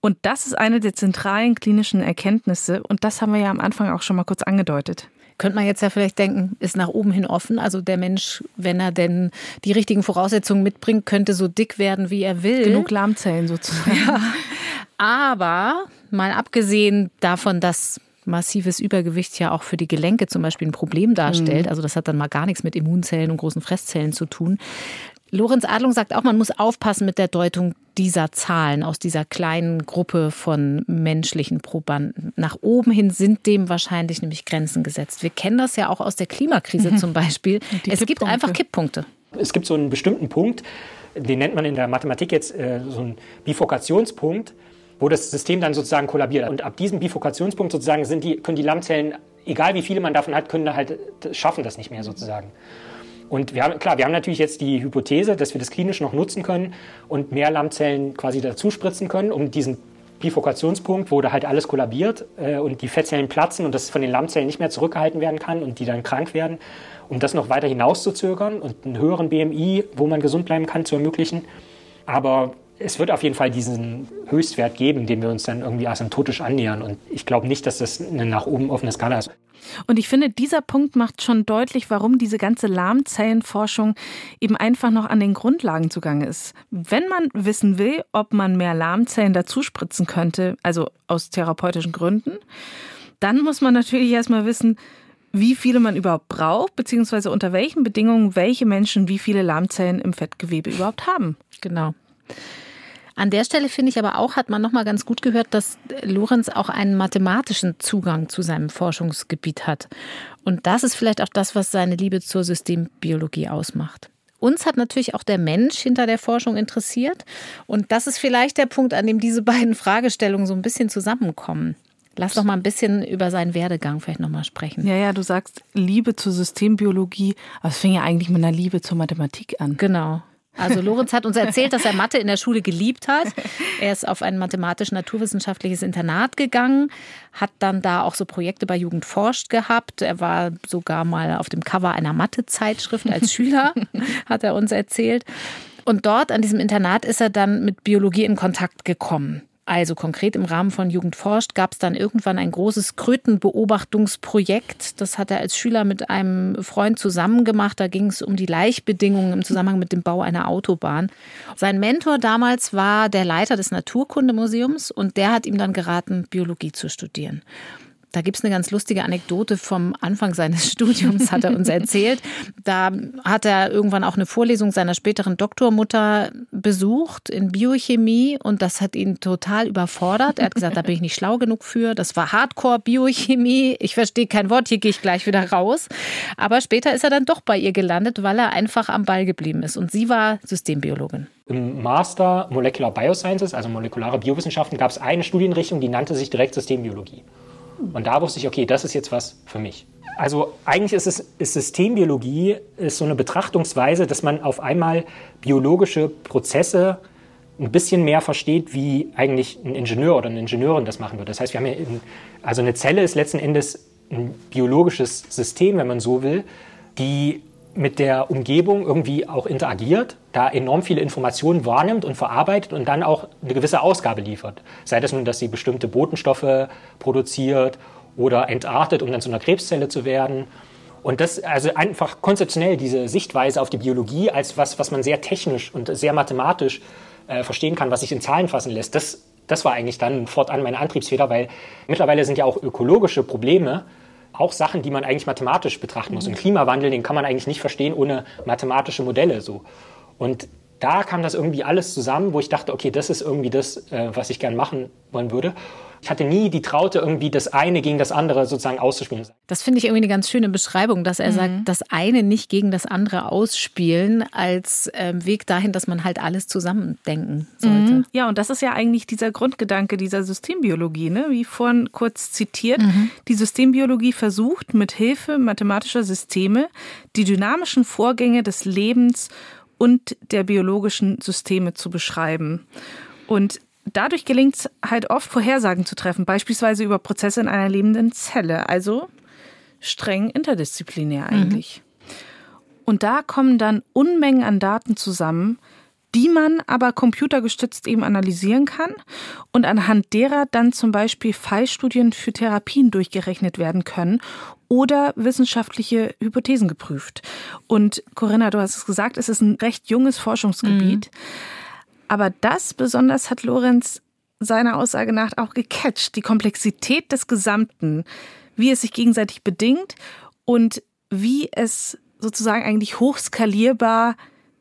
Und das ist eine der zentralen klinischen Erkenntnisse. Und das haben wir ja am Anfang auch schon mal kurz angedeutet könnte man jetzt ja vielleicht denken, ist nach oben hin offen. Also der Mensch, wenn er denn die richtigen Voraussetzungen mitbringt, könnte so dick werden, wie er will. Genug Lahmzellen sozusagen. Ja. Aber mal abgesehen davon, dass massives Übergewicht ja auch für die Gelenke zum Beispiel ein Problem darstellt. Mhm. Also das hat dann mal gar nichts mit Immunzellen und großen Fresszellen zu tun. Lorenz Adlung sagt auch, man muss aufpassen mit der Deutung dieser Zahlen aus dieser kleinen Gruppe von menschlichen Probanden. Nach oben hin sind dem wahrscheinlich nämlich Grenzen gesetzt. Wir kennen das ja auch aus der Klimakrise mhm. zum Beispiel. Die es gibt einfach Kipppunkte. Es gibt so einen bestimmten Punkt, den nennt man in der Mathematik jetzt äh, so einen Bifurkationspunkt wo das System dann sozusagen kollabiert. Und ab diesem Bifurkationspunkt sozusagen sind die, können die Lammzellen, egal wie viele man davon hat, können halt schaffen das nicht mehr sozusagen. Und wir haben, klar, wir haben natürlich jetzt die Hypothese, dass wir das klinisch noch nutzen können und mehr Lammzellen quasi dazu spritzen können, um diesen Bifurkationspunkt, wo da halt alles kollabiert äh, und die Fettzellen platzen und das von den Lammzellen nicht mehr zurückgehalten werden kann und die dann krank werden, um das noch weiter hinauszuzögern und einen höheren BMI, wo man gesund bleiben kann, zu ermöglichen. Aber es wird auf jeden Fall diesen Höchstwert geben, dem wir uns dann irgendwie asymptotisch annähern. Und ich glaube nicht, dass das eine nach oben offene Skala ist. Und ich finde, dieser Punkt macht schon deutlich, warum diese ganze Lahmzellenforschung eben einfach noch an den Grundlagen zugange ist. Wenn man wissen will, ob man mehr Lahmzellen dazuspritzen könnte, also aus therapeutischen Gründen, dann muss man natürlich erstmal wissen, wie viele man überhaupt braucht, beziehungsweise unter welchen Bedingungen welche Menschen wie viele Lahmzellen im Fettgewebe überhaupt haben. Genau. An der Stelle finde ich aber auch, hat man nochmal ganz gut gehört, dass Lorenz auch einen mathematischen Zugang zu seinem Forschungsgebiet hat. Und das ist vielleicht auch das, was seine Liebe zur Systembiologie ausmacht. Uns hat natürlich auch der Mensch hinter der Forschung interessiert. Und das ist vielleicht der Punkt, an dem diese beiden Fragestellungen so ein bisschen zusammenkommen. Lass doch mal ein bisschen über seinen Werdegang vielleicht nochmal sprechen. Ja, ja, du sagst Liebe zur Systembiologie, aber es fing ja eigentlich mit einer Liebe zur Mathematik an. Genau. Also Lorenz hat uns erzählt, dass er Mathe in der Schule geliebt hat. Er ist auf ein mathematisch-naturwissenschaftliches Internat gegangen, hat dann da auch so Projekte bei Jugend forscht gehabt. Er war sogar mal auf dem Cover einer Mathe-Zeitschrift als Schüler, hat er uns erzählt. Und dort an diesem Internat ist er dann mit Biologie in Kontakt gekommen. Also konkret im Rahmen von Jugend forscht gab es dann irgendwann ein großes Krötenbeobachtungsprojekt. Das hat er als Schüler mit einem Freund zusammen gemacht. Da ging es um die Laichbedingungen im Zusammenhang mit dem Bau einer Autobahn. Sein Mentor damals war der Leiter des Naturkundemuseums und der hat ihm dann geraten, Biologie zu studieren. Da gibt es eine ganz lustige Anekdote vom Anfang seines Studiums, hat er uns erzählt. Da hat er irgendwann auch eine Vorlesung seiner späteren Doktormutter besucht in Biochemie und das hat ihn total überfordert. Er hat gesagt, da bin ich nicht schlau genug für. Das war Hardcore-Biochemie. Ich verstehe kein Wort, hier gehe ich gleich wieder raus. Aber später ist er dann doch bei ihr gelandet, weil er einfach am Ball geblieben ist. Und sie war Systembiologin. Im Master Molecular Biosciences, also molekulare Biowissenschaften, gab es eine Studienrichtung, die nannte sich direkt Systembiologie. Und da wusste ich, okay, das ist jetzt was für mich. Also eigentlich ist es ist Systembiologie ist so eine Betrachtungsweise, dass man auf einmal biologische Prozesse ein bisschen mehr versteht, wie eigentlich ein Ingenieur oder eine Ingenieurin das machen würde. Das heißt, wir haben ja in, also eine Zelle ist letzten Endes ein biologisches System, wenn man so will, die mit der Umgebung irgendwie auch interagiert, da enorm viele Informationen wahrnimmt und verarbeitet und dann auch eine gewisse Ausgabe liefert. Sei das nun, dass sie bestimmte Botenstoffe produziert oder entartet, um dann zu einer Krebszelle zu werden. Und das, also einfach konzeptionell diese Sichtweise auf die Biologie als was, was man sehr technisch und sehr mathematisch äh, verstehen kann, was sich in Zahlen fassen lässt, das das war eigentlich dann fortan meine Antriebsfeder, weil mittlerweile sind ja auch ökologische Probleme auch Sachen, die man eigentlich mathematisch betrachten muss. Und Klimawandel, den kann man eigentlich nicht verstehen ohne mathematische Modelle so. Und da kam das irgendwie alles zusammen, wo ich dachte, okay, das ist irgendwie das, äh, was ich gern machen wollen würde. Ich hatte nie die Traute, irgendwie das eine gegen das andere sozusagen auszuspielen. Das finde ich irgendwie eine ganz schöne Beschreibung, dass er mhm. sagt, das eine nicht gegen das andere ausspielen, als ähm, Weg dahin, dass man halt alles zusammendenken sollte. Mhm. Ja, und das ist ja eigentlich dieser Grundgedanke dieser Systembiologie, ne? wie vorhin kurz zitiert. Mhm. Die Systembiologie versucht mit Hilfe mathematischer Systeme die dynamischen Vorgänge des Lebens und der biologischen Systeme zu beschreiben. Und dadurch gelingt es halt oft, Vorhersagen zu treffen, beispielsweise über Prozesse in einer lebenden Zelle, also streng interdisziplinär mhm. eigentlich. Mhm. Und da kommen dann Unmengen an Daten zusammen, die man aber computergestützt eben analysieren kann und anhand derer dann zum Beispiel Fallstudien für Therapien durchgerechnet werden können oder wissenschaftliche Hypothesen geprüft. Und Corinna, du hast es gesagt, es ist ein recht junges Forschungsgebiet. Mhm. Aber das besonders hat Lorenz seiner Aussage nach auch gecatcht, die Komplexität des Gesamten, wie es sich gegenseitig bedingt und wie es sozusagen eigentlich hochskalierbar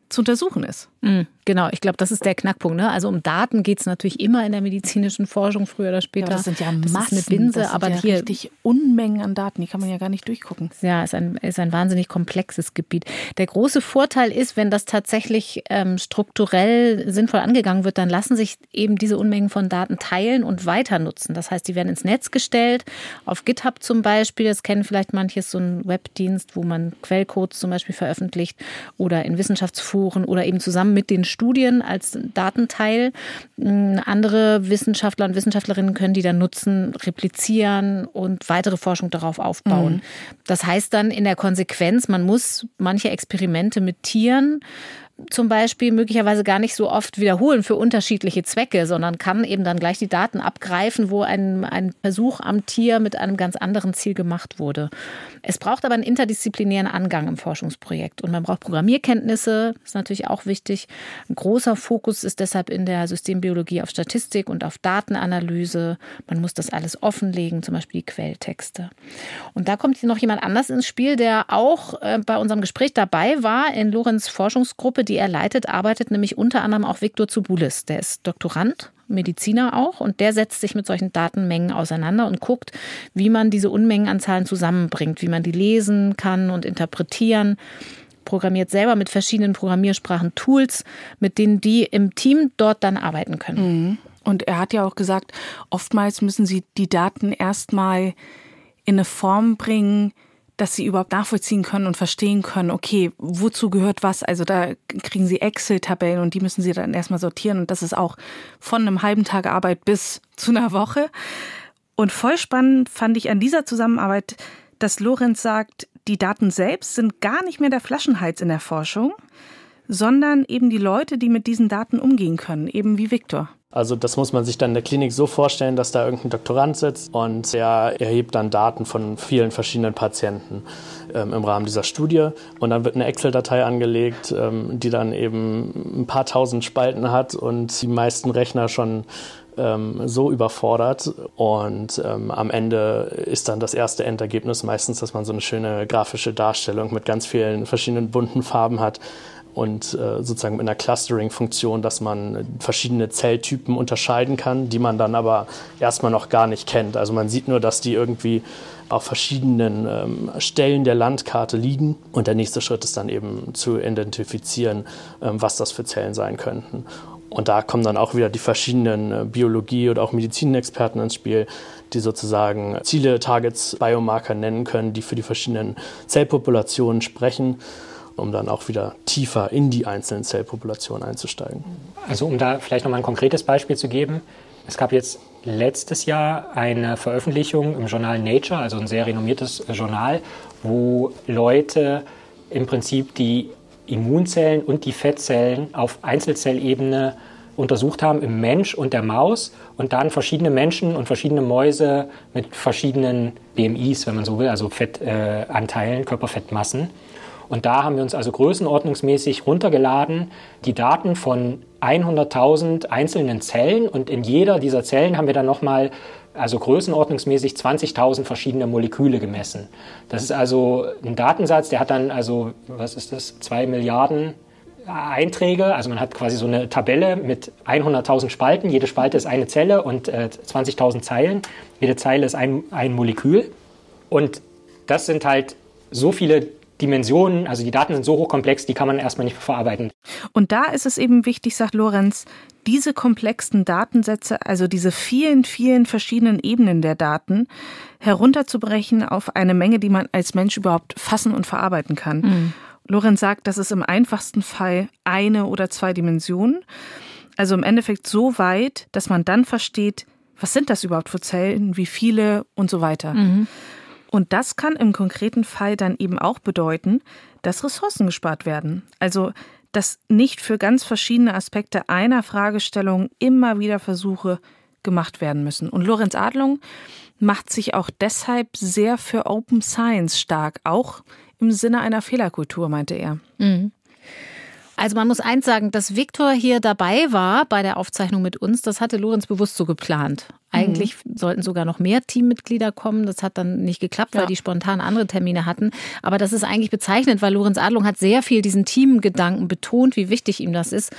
zu untersuchen ist. Mhm. Genau, ich glaube, das ist der Knackpunkt. Ne? Also um Daten geht es natürlich immer in der medizinischen Forschung, früher oder später. Ja, das sind ja Massen, das ist eine Binse, das aber ja hier richtig Unmengen an Daten, die kann man ja gar nicht durchgucken. Ja, ist ein, ist ein wahnsinnig komplexes Gebiet. Der große Vorteil ist, wenn das tatsächlich ähm, strukturell sinnvoll angegangen wird, dann lassen sich eben diese Unmengen von Daten teilen und weiter nutzen. Das heißt, die werden ins Netz gestellt, auf GitHub zum Beispiel, das kennen vielleicht manches, so ein Webdienst, wo man Quellcodes zum Beispiel veröffentlicht oder in Wissenschaftsforen oder eben zusammen mit den Studien als Datenteil. Mm, andere Wissenschaftler und Wissenschaftlerinnen können die dann nutzen, replizieren und weitere Forschung darauf aufbauen. Mhm. Das heißt dann in der Konsequenz, man muss manche Experimente mit Tieren zum Beispiel möglicherweise gar nicht so oft wiederholen für unterschiedliche Zwecke, sondern kann eben dann gleich die Daten abgreifen, wo ein, ein Versuch am Tier mit einem ganz anderen Ziel gemacht wurde. Es braucht aber einen interdisziplinären Angang im Forschungsprojekt und man braucht Programmierkenntnisse, ist natürlich auch wichtig. Ein großer Fokus ist deshalb in der Systembiologie auf Statistik und auf Datenanalyse. Man muss das alles offenlegen, zum Beispiel die Quelltexte. Und da kommt noch jemand anders ins Spiel, der auch äh, bei unserem Gespräch dabei war in Lorenz Forschungsgruppe, die er leitet, arbeitet nämlich unter anderem auch Viktor Zubulis. Der ist Doktorand, Mediziner auch, und der setzt sich mit solchen Datenmengen auseinander und guckt, wie man diese Unmengen an Zahlen zusammenbringt, wie man die lesen kann und interpretieren programmiert selber mit verschiedenen Programmiersprachen Tools, mit denen die im Team dort dann arbeiten können. Mhm. Und er hat ja auch gesagt, oftmals müssen sie die Daten erstmal in eine Form bringen, dass sie überhaupt nachvollziehen können und verstehen können, okay, wozu gehört was? Also da kriegen sie Excel-Tabellen und die müssen sie dann erstmal sortieren und das ist auch von einem halben Tag Arbeit bis zu einer Woche. Und voll spannend fand ich an dieser Zusammenarbeit, dass Lorenz sagt, die Daten selbst sind gar nicht mehr der Flaschenhals in der Forschung, sondern eben die Leute, die mit diesen Daten umgehen können, eben wie Viktor. Also das muss man sich dann in der Klinik so vorstellen, dass da irgendein Doktorand sitzt und der erhebt dann Daten von vielen verschiedenen Patienten ähm, im Rahmen dieser Studie. Und dann wird eine Excel-Datei angelegt, ähm, die dann eben ein paar tausend Spalten hat und die meisten Rechner schon ähm, so überfordert. Und ähm, am Ende ist dann das erste Endergebnis meistens, dass man so eine schöne grafische Darstellung mit ganz vielen verschiedenen bunten Farben hat und äh, sozusagen mit einer Clustering-Funktion, dass man verschiedene Zelltypen unterscheiden kann, die man dann aber erstmal noch gar nicht kennt. Also man sieht nur, dass die irgendwie auf verschiedenen ähm, Stellen der Landkarte liegen und der nächste Schritt ist dann eben zu identifizieren, ähm, was das für Zellen sein könnten. Und da kommen dann auch wieder die verschiedenen äh, Biologie- oder auch Medizinexperten ins Spiel, die sozusagen Ziele, Targets, Biomarker nennen können, die für die verschiedenen Zellpopulationen sprechen um dann auch wieder tiefer in die einzelnen Zellpopulationen einzusteigen. Also um da vielleicht nochmal ein konkretes Beispiel zu geben. Es gab jetzt letztes Jahr eine Veröffentlichung im Journal Nature, also ein sehr renommiertes Journal, wo Leute im Prinzip die Immunzellen und die Fettzellen auf Einzelzellebene untersucht haben im Mensch und der Maus und dann verschiedene Menschen und verschiedene Mäuse mit verschiedenen BMIs, wenn man so will, also Fettanteilen, äh, Körperfettmassen Und da haben wir uns also größenordnungsmäßig runtergeladen, die Daten von 100.000 einzelnen Zellen. Und in jeder dieser Zellen haben wir dann nochmal also größenordnungsmäßig 20.000 verschiedene Moleküle gemessen. Das ist also ein Datensatz, der hat dann also, was ist das, zwei Milliarden Einträge. Also man hat quasi so eine Tabelle mit 100.000 Spalten. Jede Spalte ist eine Zelle und äh, 20.000 Zeilen. Jede Zeile ist ein, ein Molekül. Und das sind halt so viele Dimensionen, also die Daten sind so hochkomplex, die kann man erstmal nicht verarbeiten. Und da ist es eben wichtig, sagt Lorenz, diese komplexen Datensätze, also diese vielen, vielen verschiedenen Ebenen der Daten, herunterzubrechen auf eine Menge, die man als Mensch überhaupt fassen und verarbeiten kann. Mhm. Lorenz sagt, das ist im einfachsten Fall eine oder zwei Dimensionen. Also im Endeffekt so weit, dass man dann versteht, was sind das überhaupt für Zellen, wie viele und so weiter. Mhm. Und das kann im konkreten Fall dann eben auch bedeuten, dass Ressourcen gespart werden. Also, dass nicht für ganz verschiedene Aspekte einer Fragestellung immer wieder Versuche gemacht werden müssen. Und Lorenz Adlung macht sich auch deshalb sehr für Open Science stark, auch im Sinne einer Fehlerkultur, meinte er. Mhm. Also man muss eins sagen, dass Viktor hier dabei war bei der Aufzeichnung mit uns, das hatte Lorenz bewusst so geplant. Eigentlich mhm. sollten sogar noch mehr Teammitglieder kommen. Das hat dann nicht geklappt, weil ja. die spontan andere Termine hatten. Aber das ist eigentlich bezeichnend, weil Lorenz Adlung hat sehr viel diesen Teamgedanken betont, wie wichtig ihm das ist.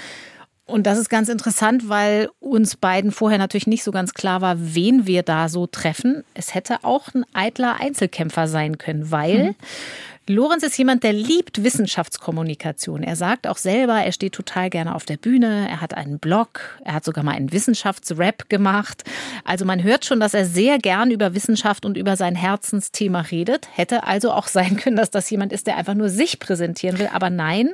Und das ist ganz interessant, weil uns beiden vorher natürlich nicht so ganz klar war, wen wir da so treffen. Es hätte auch ein eitler Einzelkämpfer sein können, weil mhm. Lorenz ist jemand, der liebt Wissenschaftskommunikation. Er sagt auch selber, er steht total gerne auf der Bühne, er hat einen Blog, er hat sogar mal einen Wissenschaftsrap gemacht. Also man hört schon, dass er sehr gern über Wissenschaft und über sein Herzensthema redet. Hätte also auch sein können, dass das jemand ist, der einfach nur sich präsentieren will. Aber nein,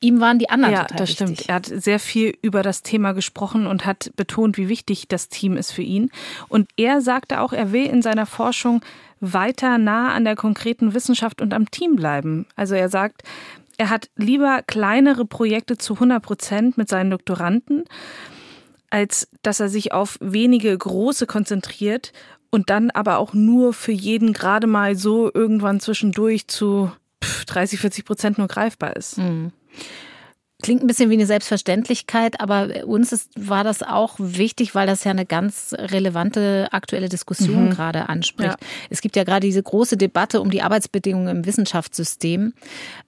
ihm waren die anderen ja, total das wichtig. stimmt. Er hat sehr viel über das Thema gesprochen und hat betont, wie wichtig das Team ist für ihn. Und er sagte auch, er will in seiner Forschung weiter nah an der konkreten Wissenschaft und am Team bleiben. Also er sagt, er hat lieber kleinere Projekte zu 100 Prozent mit seinen Doktoranden, als dass er sich auf wenige große konzentriert und dann aber auch nur für jeden gerade mal so irgendwann zwischendurch zu 30, 40 Prozent nur greifbar ist. Mhm. Klingt ein bisschen wie eine Selbstverständlichkeit, aber uns ist, war das auch wichtig, weil das ja eine ganz relevante aktuelle Diskussion mhm. gerade anspricht. Ja. Es gibt ja gerade diese große Debatte um die Arbeitsbedingungen im Wissenschaftssystem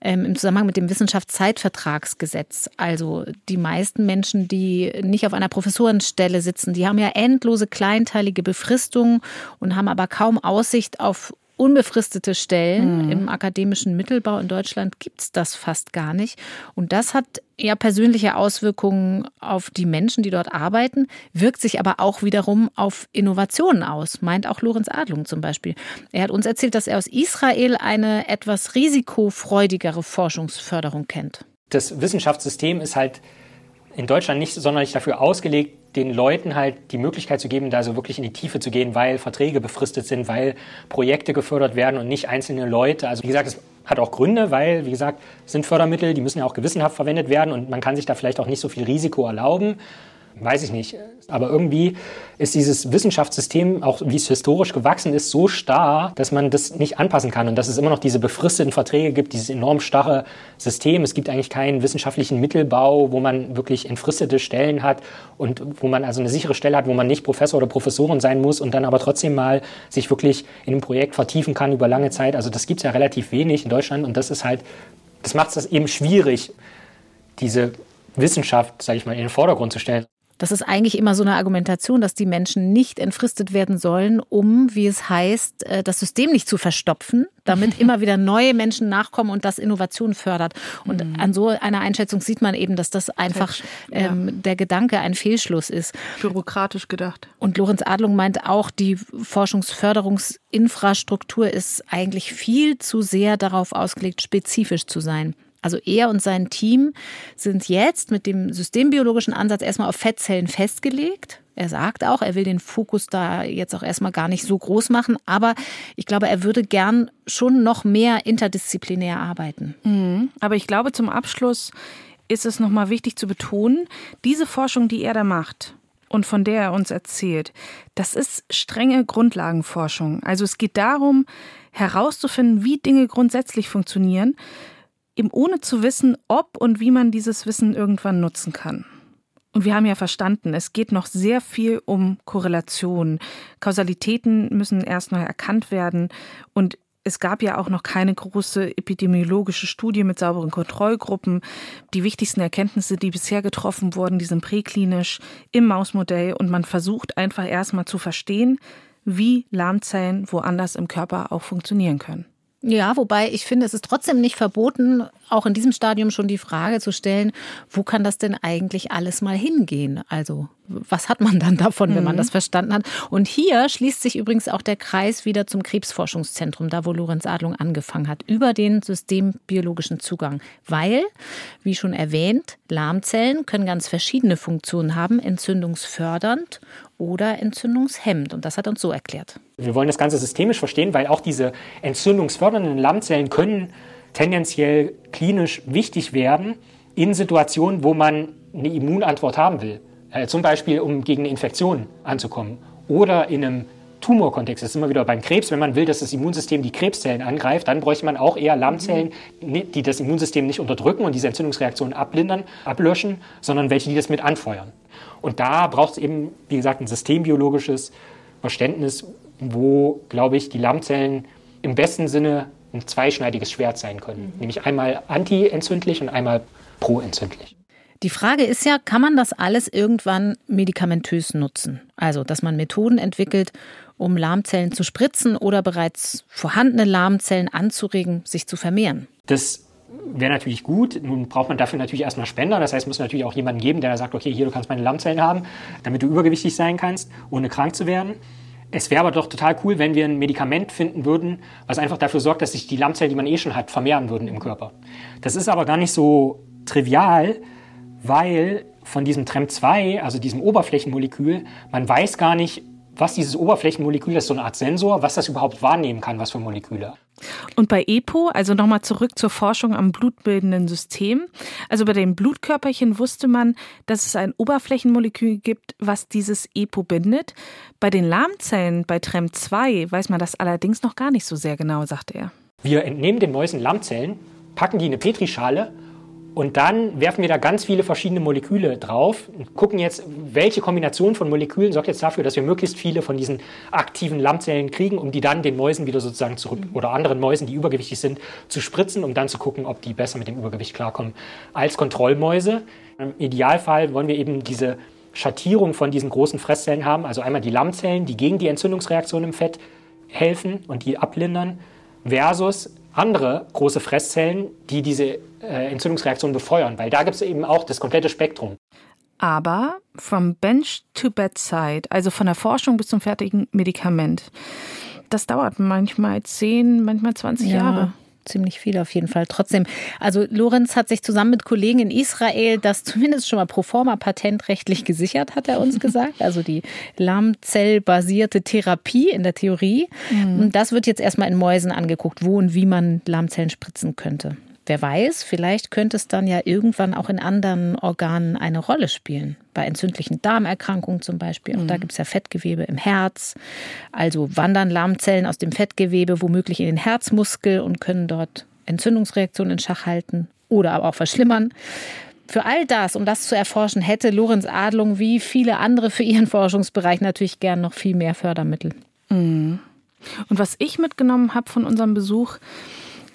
ähm, im Zusammenhang mit dem Wissenschaftszeitvertragsgesetz. Also die meisten Menschen, die nicht auf einer Professorenstelle sitzen, die haben ja endlose kleinteilige Befristungen und haben aber kaum Aussicht auf unbefristete Stellen. Mhm. Im akademischen Mittelbau in Deutschland gibt es das fast gar nicht. Und das hat ja persönliche Auswirkungen auf die Menschen, die dort arbeiten, wirkt sich aber auch wiederum auf Innovationen aus, meint auch Lorenz Adlung zum Beispiel. Er hat uns erzählt, dass er aus Israel eine etwas risikofreudigere Forschungsförderung kennt. Das Wissenschaftssystem ist halt in Deutschland nicht sonderlich dafür ausgelegt, den Leuten halt die Möglichkeit zu geben, da so wirklich in die Tiefe zu gehen, weil Verträge befristet sind, weil Projekte gefördert werden und nicht einzelne Leute. Also wie gesagt, es hat auch Gründe, weil, wie gesagt, es sind Fördermittel, die müssen ja auch gewissenhaft verwendet werden und man kann sich da vielleicht auch nicht so viel Risiko erlauben weiß ich nicht. Aber irgendwie ist dieses Wissenschaftssystem, auch wie es historisch gewachsen ist, so starr, dass man das nicht anpassen kann und dass es immer noch diese befristeten Verträge gibt, dieses enorm starre System. Es gibt eigentlich keinen wissenschaftlichen Mittelbau, wo man wirklich entfristete Stellen hat und wo man also eine sichere Stelle hat, wo man nicht Professor oder Professorin sein muss und dann aber trotzdem mal sich wirklich in ein Projekt vertiefen kann über lange Zeit. Also das gibt es ja relativ wenig in Deutschland und das ist halt, das macht es eben schwierig, diese Wissenschaft, sage ich mal, in den Vordergrund zu stellen. Das ist eigentlich immer so eine Argumentation, dass die Menschen nicht entfristet werden sollen, um, wie es heißt, äh, das System nicht zu verstopfen, damit immer wieder neue Menschen nachkommen und das Innovation fördert. Und mhm. an so einer Einschätzung sieht man eben, dass das einfach ähm, der Gedanke ein Fehlschluss ist. Bürokratisch gedacht. Und Lorenz Adlung meint auch, die Forschungsförderungsinfrastruktur ist eigentlich viel zu sehr darauf ausgelegt, spezifisch zu sein. Also er und sein Team sind jetzt mit dem systembiologischen Ansatz erstmal auf Fettzellen festgelegt. Er sagt auch, er will den Fokus da jetzt auch erstmal gar nicht so groß machen, aber ich glaube, er würde gern schon noch mehr interdisziplinär arbeiten. Mhm. Aber ich glaube, zum Abschluss ist es nochmal wichtig zu betonen, diese Forschung, die er da macht, und von der er uns erzählt, das ist strenge Grundlagenforschung. Also es geht darum, herauszufinden, wie Dinge grundsätzlich funktionieren, eben ohne zu wissen, ob und wie man dieses Wissen irgendwann nutzen kann. Und wir haben ja verstanden, es geht noch sehr viel um Korrelation. Kausalitäten müssen erst noch erkannt werden. Und es gab ja auch noch keine große epidemiologische Studie mit sauberen Kontrollgruppen. Die wichtigsten Erkenntnisse, die bisher getroffen wurden, die sind präklinisch im Mausmodell und man versucht einfach erstmal zu verstehen, wie Lahmzellen woanders im Körper auch funktionieren können. Ja, wobei ich finde, es ist trotzdem nicht verboten, auch in diesem Stadium schon die Frage zu stellen, wo kann das denn eigentlich alles mal hingehen? Also was hat man dann davon, mhm. wenn man mhm. das verstanden hat? Und hier schließt sich übrigens auch der Kreis wieder zum Krebsforschungszentrum, da wo Lorenz Adlung angefangen hat, über den systembiologischen Zugang. Weil, wie schon erwähnt, Lahmzellen können ganz verschiedene Funktionen haben, entzündungsfördernd oder entzündungshemmend. Und das hat uns so erklärt. Wir wollen das Ganze systemisch verstehen, weil auch diese entzündungsfördernden Lammzellen können tendenziell klinisch wichtig werden in Situationen, wo man eine Immunantwort haben will. Äh, zum Beispiel, um gegen eine Infektion anzukommen. Oder in einem Tumorkontext, das ist immer wieder beim Krebs, wenn man will, dass das Immunsystem die Krebszellen angreift, dann bräuchte man auch eher Lammzellen, die das Immunsystem nicht unterdrücken und diese Entzündungsreaktion ablindern, ablöschen, sondern welche, die das mit anfeuern. Und da braucht es eben, wie gesagt, ein systembiologisches Verständnis, wo, glaube ich, die Lammzellen im besten Sinne ein zweischneidiges Schwert sein können. Mhm. Nämlich einmal antientzündlich und einmal proentzündlich. Die Frage ist ja, kann man das alles irgendwann medikamentös nutzen? Also, dass man Methoden entwickelt, um Lahmzellen zu spritzen oder bereits vorhandene Lahmzellen anzuregen, sich zu vermehren. Das wäre natürlich gut. Nun braucht man dafür natürlich erstmal Spender. Das heißt, es muss natürlich auch jemanden geben, der sagt, okay, hier, du kannst meine Lahmzellen haben, damit du übergewichtig sein kannst, ohne krank zu werden. Es wäre aber doch total cool, wenn wir ein Medikament finden würden, was einfach dafür sorgt, dass sich die Lammzellen, die man eh schon hat, vermehren würden im Körper. Das ist aber gar nicht so trivial, weil von diesem TREM2, also diesem Oberflächenmolekül, man weiß gar nicht, was dieses Oberflächenmolekül ist, so eine Art Sensor, was das überhaupt wahrnehmen kann, was für Moleküle. Und bei EPO, also nochmal zurück zur Forschung am blutbildenden System. Also bei den Blutkörperchen wusste man, dass es ein Oberflächenmolekül gibt, was dieses EPO bindet. Bei den Lahmzellen, bei TREM2, weiß man das allerdings noch gar nicht so sehr genau, sagte er. Wir entnehmen den Mäusen Lahmzellen, packen die in eine Petrischale und dann werfen wir da ganz viele verschiedene Moleküle drauf und gucken jetzt, welche Kombination von Molekülen sorgt jetzt dafür, dass wir möglichst viele von diesen aktiven Lammzellen kriegen, um die dann den Mäusen wieder sozusagen zurück oder anderen Mäusen, die übergewichtig sind, zu spritzen, um dann zu gucken, ob die besser mit dem Übergewicht klarkommen als Kontrollmäuse. Im Idealfall wollen wir eben diese Schattierung von diesen großen Fresszellen haben, also einmal die Lammzellen, die gegen die Entzündungsreaktion im Fett helfen und die ablindern, versus andere große Fresszellen, die diese äh, Entzündungsreaktion befeuern, weil da gibt es eben auch das komplette Spektrum. Aber from bench to bedside, also von der Forschung bis zum fertigen Medikament, das dauert manchmal 10, manchmal 20 ja. Jahre ziemlich viel auf jeden Fall. Trotzdem, also Lorenz hat sich zusammen mit Kollegen in Israel das zumindest schon mal pro forma patentrechtlich gesichert, hat er uns gesagt. Also die Lahmzellbasierte Therapie in der Theorie. Mhm. Und das wird jetzt erstmal in Mäusen angeguckt, wo und wie man Lahmzellen spritzen könnte. Wer weiß, vielleicht könnte es dann ja irgendwann auch in anderen Organen eine Rolle spielen. Bei entzündlichen Darmerkrankungen zum Beispiel. Auch mhm. da gibt es ja Fettgewebe im Herz. Also wandern Lahmzellen aus dem Fettgewebe womöglich in den Herzmuskel und können dort Entzündungsreaktionen in Schach halten oder aber auch verschlimmern. Für all das, um das zu erforschen, hätte Lorenz Adlung wie viele andere für ihren Forschungsbereich natürlich gern noch viel mehr Fördermittel. Mhm. Und was ich mitgenommen habe von unserem Besuch,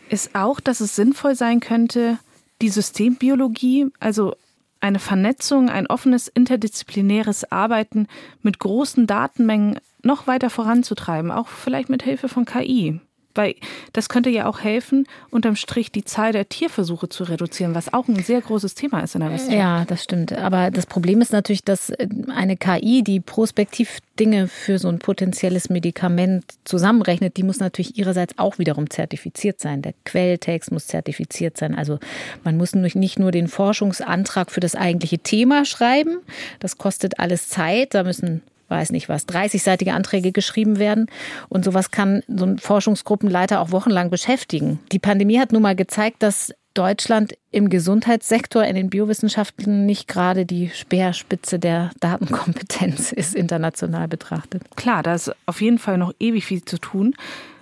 ist auch, dass es sinnvoll sein könnte, die Systembiologie, also eine Vernetzung, ein offenes interdisziplinäres Arbeiten mit großen Datenmengen noch weiter voranzutreiben, auch vielleicht mit Hilfe von KI. Weil das könnte ja auch helfen, unterm Strich die Zahl der Tierversuche zu reduzieren, was auch ein sehr großes Thema ist in der Wissenschaft. Ja, das stimmt. Aber das Problem ist natürlich, dass eine KI, die prospektiv Dinge für so ein potenzielles Medikament zusammenrechnet, die muss natürlich ihrerseits auch wiederum zertifiziert sein. Der Quelltext muss zertifiziert sein. Also man muss nicht nur den Forschungsantrag für das eigentliche Thema schreiben. Das kostet alles Zeit. Da müssen weiß nicht was, 30-seitige Anträge geschrieben werden. Und sowas kann so ein Forschungsgruppenleiter auch wochenlang beschäftigen. Die Pandemie hat nun mal gezeigt, dass Deutschland im Gesundheitssektor in den Biowissenschaften nicht gerade die Speerspitze der Datenkompetenz ist, international betrachtet. Klar, da ist auf jeden Fall noch ewig viel zu tun.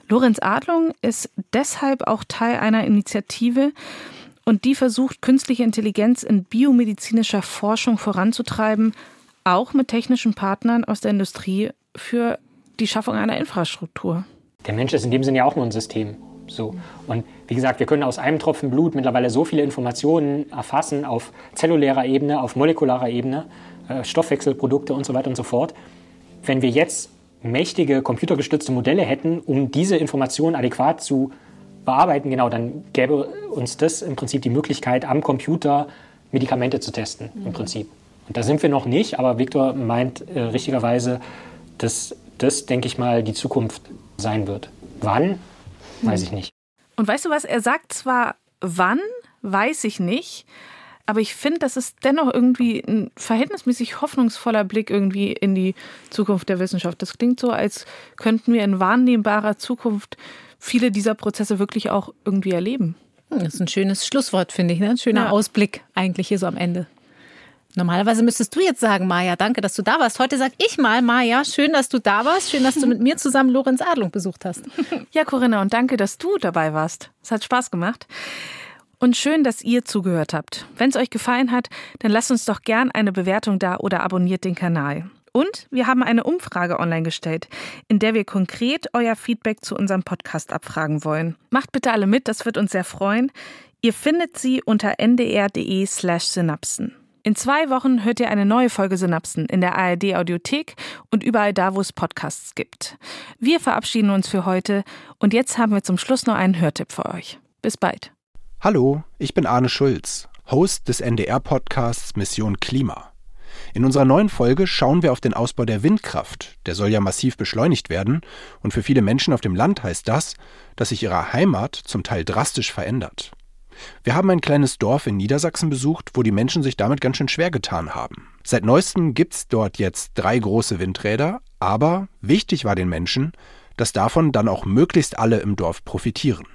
Lorenz Adlung ist deshalb auch Teil einer Initiative, und die versucht, künstliche Intelligenz in biomedizinischer Forschung voranzutreiben, auch mit technischen Partnern aus der Industrie für die Schaffung einer Infrastruktur. Der Mensch ist in dem Sinne ja auch nur ein System. So. Und wie gesagt, wir können aus einem Tropfen Blut mittlerweile so viele Informationen erfassen auf zellulärer Ebene, auf molekularer Ebene, äh, Stoffwechselprodukte und so weiter und so fort. Wenn wir jetzt mächtige computergestützte Modelle hätten, um diese Informationen adäquat zu bearbeiten, genau, dann gäbe uns das im Prinzip die Möglichkeit, am Computer Medikamente zu testen, im Prinzip. Und da sind wir noch nicht, aber Viktor meint äh, richtigerweise, dass das, denke ich mal, die Zukunft sein wird. Wann? Weiß ich nicht. Und weißt du was? Er sagt zwar wann, weiß ich nicht, aber ich finde, das ist dennoch irgendwie ein verhältnismäßig hoffnungsvoller Blick irgendwie in die Zukunft der Wissenschaft. Das klingt so, als könnten wir in wahrnehmbarer Zukunft viele dieser Prozesse wirklich auch irgendwie erleben. Das ist ein schönes Schlusswort, finde ich. Ne? Ein schöner ja. Ausblick eigentlich hier so am Ende. Normalerweise müsstest du jetzt sagen, Maja, danke, dass du da warst. Heute sag ich mal, Maja, schön, dass du da warst. Schön, dass du mit mir zusammen Lorenz Adlung besucht hast. Ja, Corinna, und danke, dass du dabei warst. Es hat Spaß gemacht. Und schön, dass ihr zugehört habt. Wenn es euch gefallen hat, dann lasst uns doch gern eine Bewertung da oder abonniert den Kanal. Und wir haben eine Umfrage online gestellt, in der wir konkret euer Feedback zu unserem Podcast abfragen wollen. Macht bitte alle mit, das wird uns sehr freuen. Ihr findet sie unter ndr.de/synapsen. In zwei Wochen hört ihr eine neue Folge Synapsen in der ARD Audiothek und überall da, wo es Podcasts gibt. Wir verabschieden uns für heute und jetzt haben wir zum Schluss noch einen Hörtipp für euch. Bis bald. Hallo, ich bin Arne Schulz, Host des NDR-Podcasts Mission Klima. In unserer neuen Folge schauen wir auf den Ausbau der Windkraft. Der soll ja massiv beschleunigt werden und für viele Menschen auf dem Land heißt das, dass sich ihre Heimat zum Teil drastisch verändert. Wir haben ein kleines Dorf in Niedersachsen besucht, wo die Menschen sich damit ganz schön schwer getan haben. Seit neuestem gibt's dort jetzt drei große Windräder, aber wichtig war den Menschen, dass davon dann auch möglichst alle im Dorf profitieren.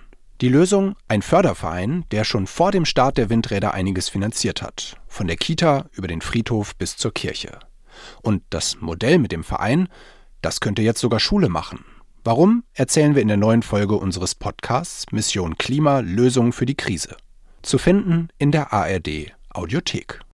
Die Lösung ein Förderverein, der schon vor dem Start der Windräder einiges finanziert hat, von der Kita über den Friedhof bis zur Kirche. Und das Modell mit dem Verein, das könnte jetzt sogar Schule machen. Warum, erzählen wir in der neuen Folge unseres Podcasts Mission Klima Lösungen für die Krise. Zu finden in der ARD Audiothek.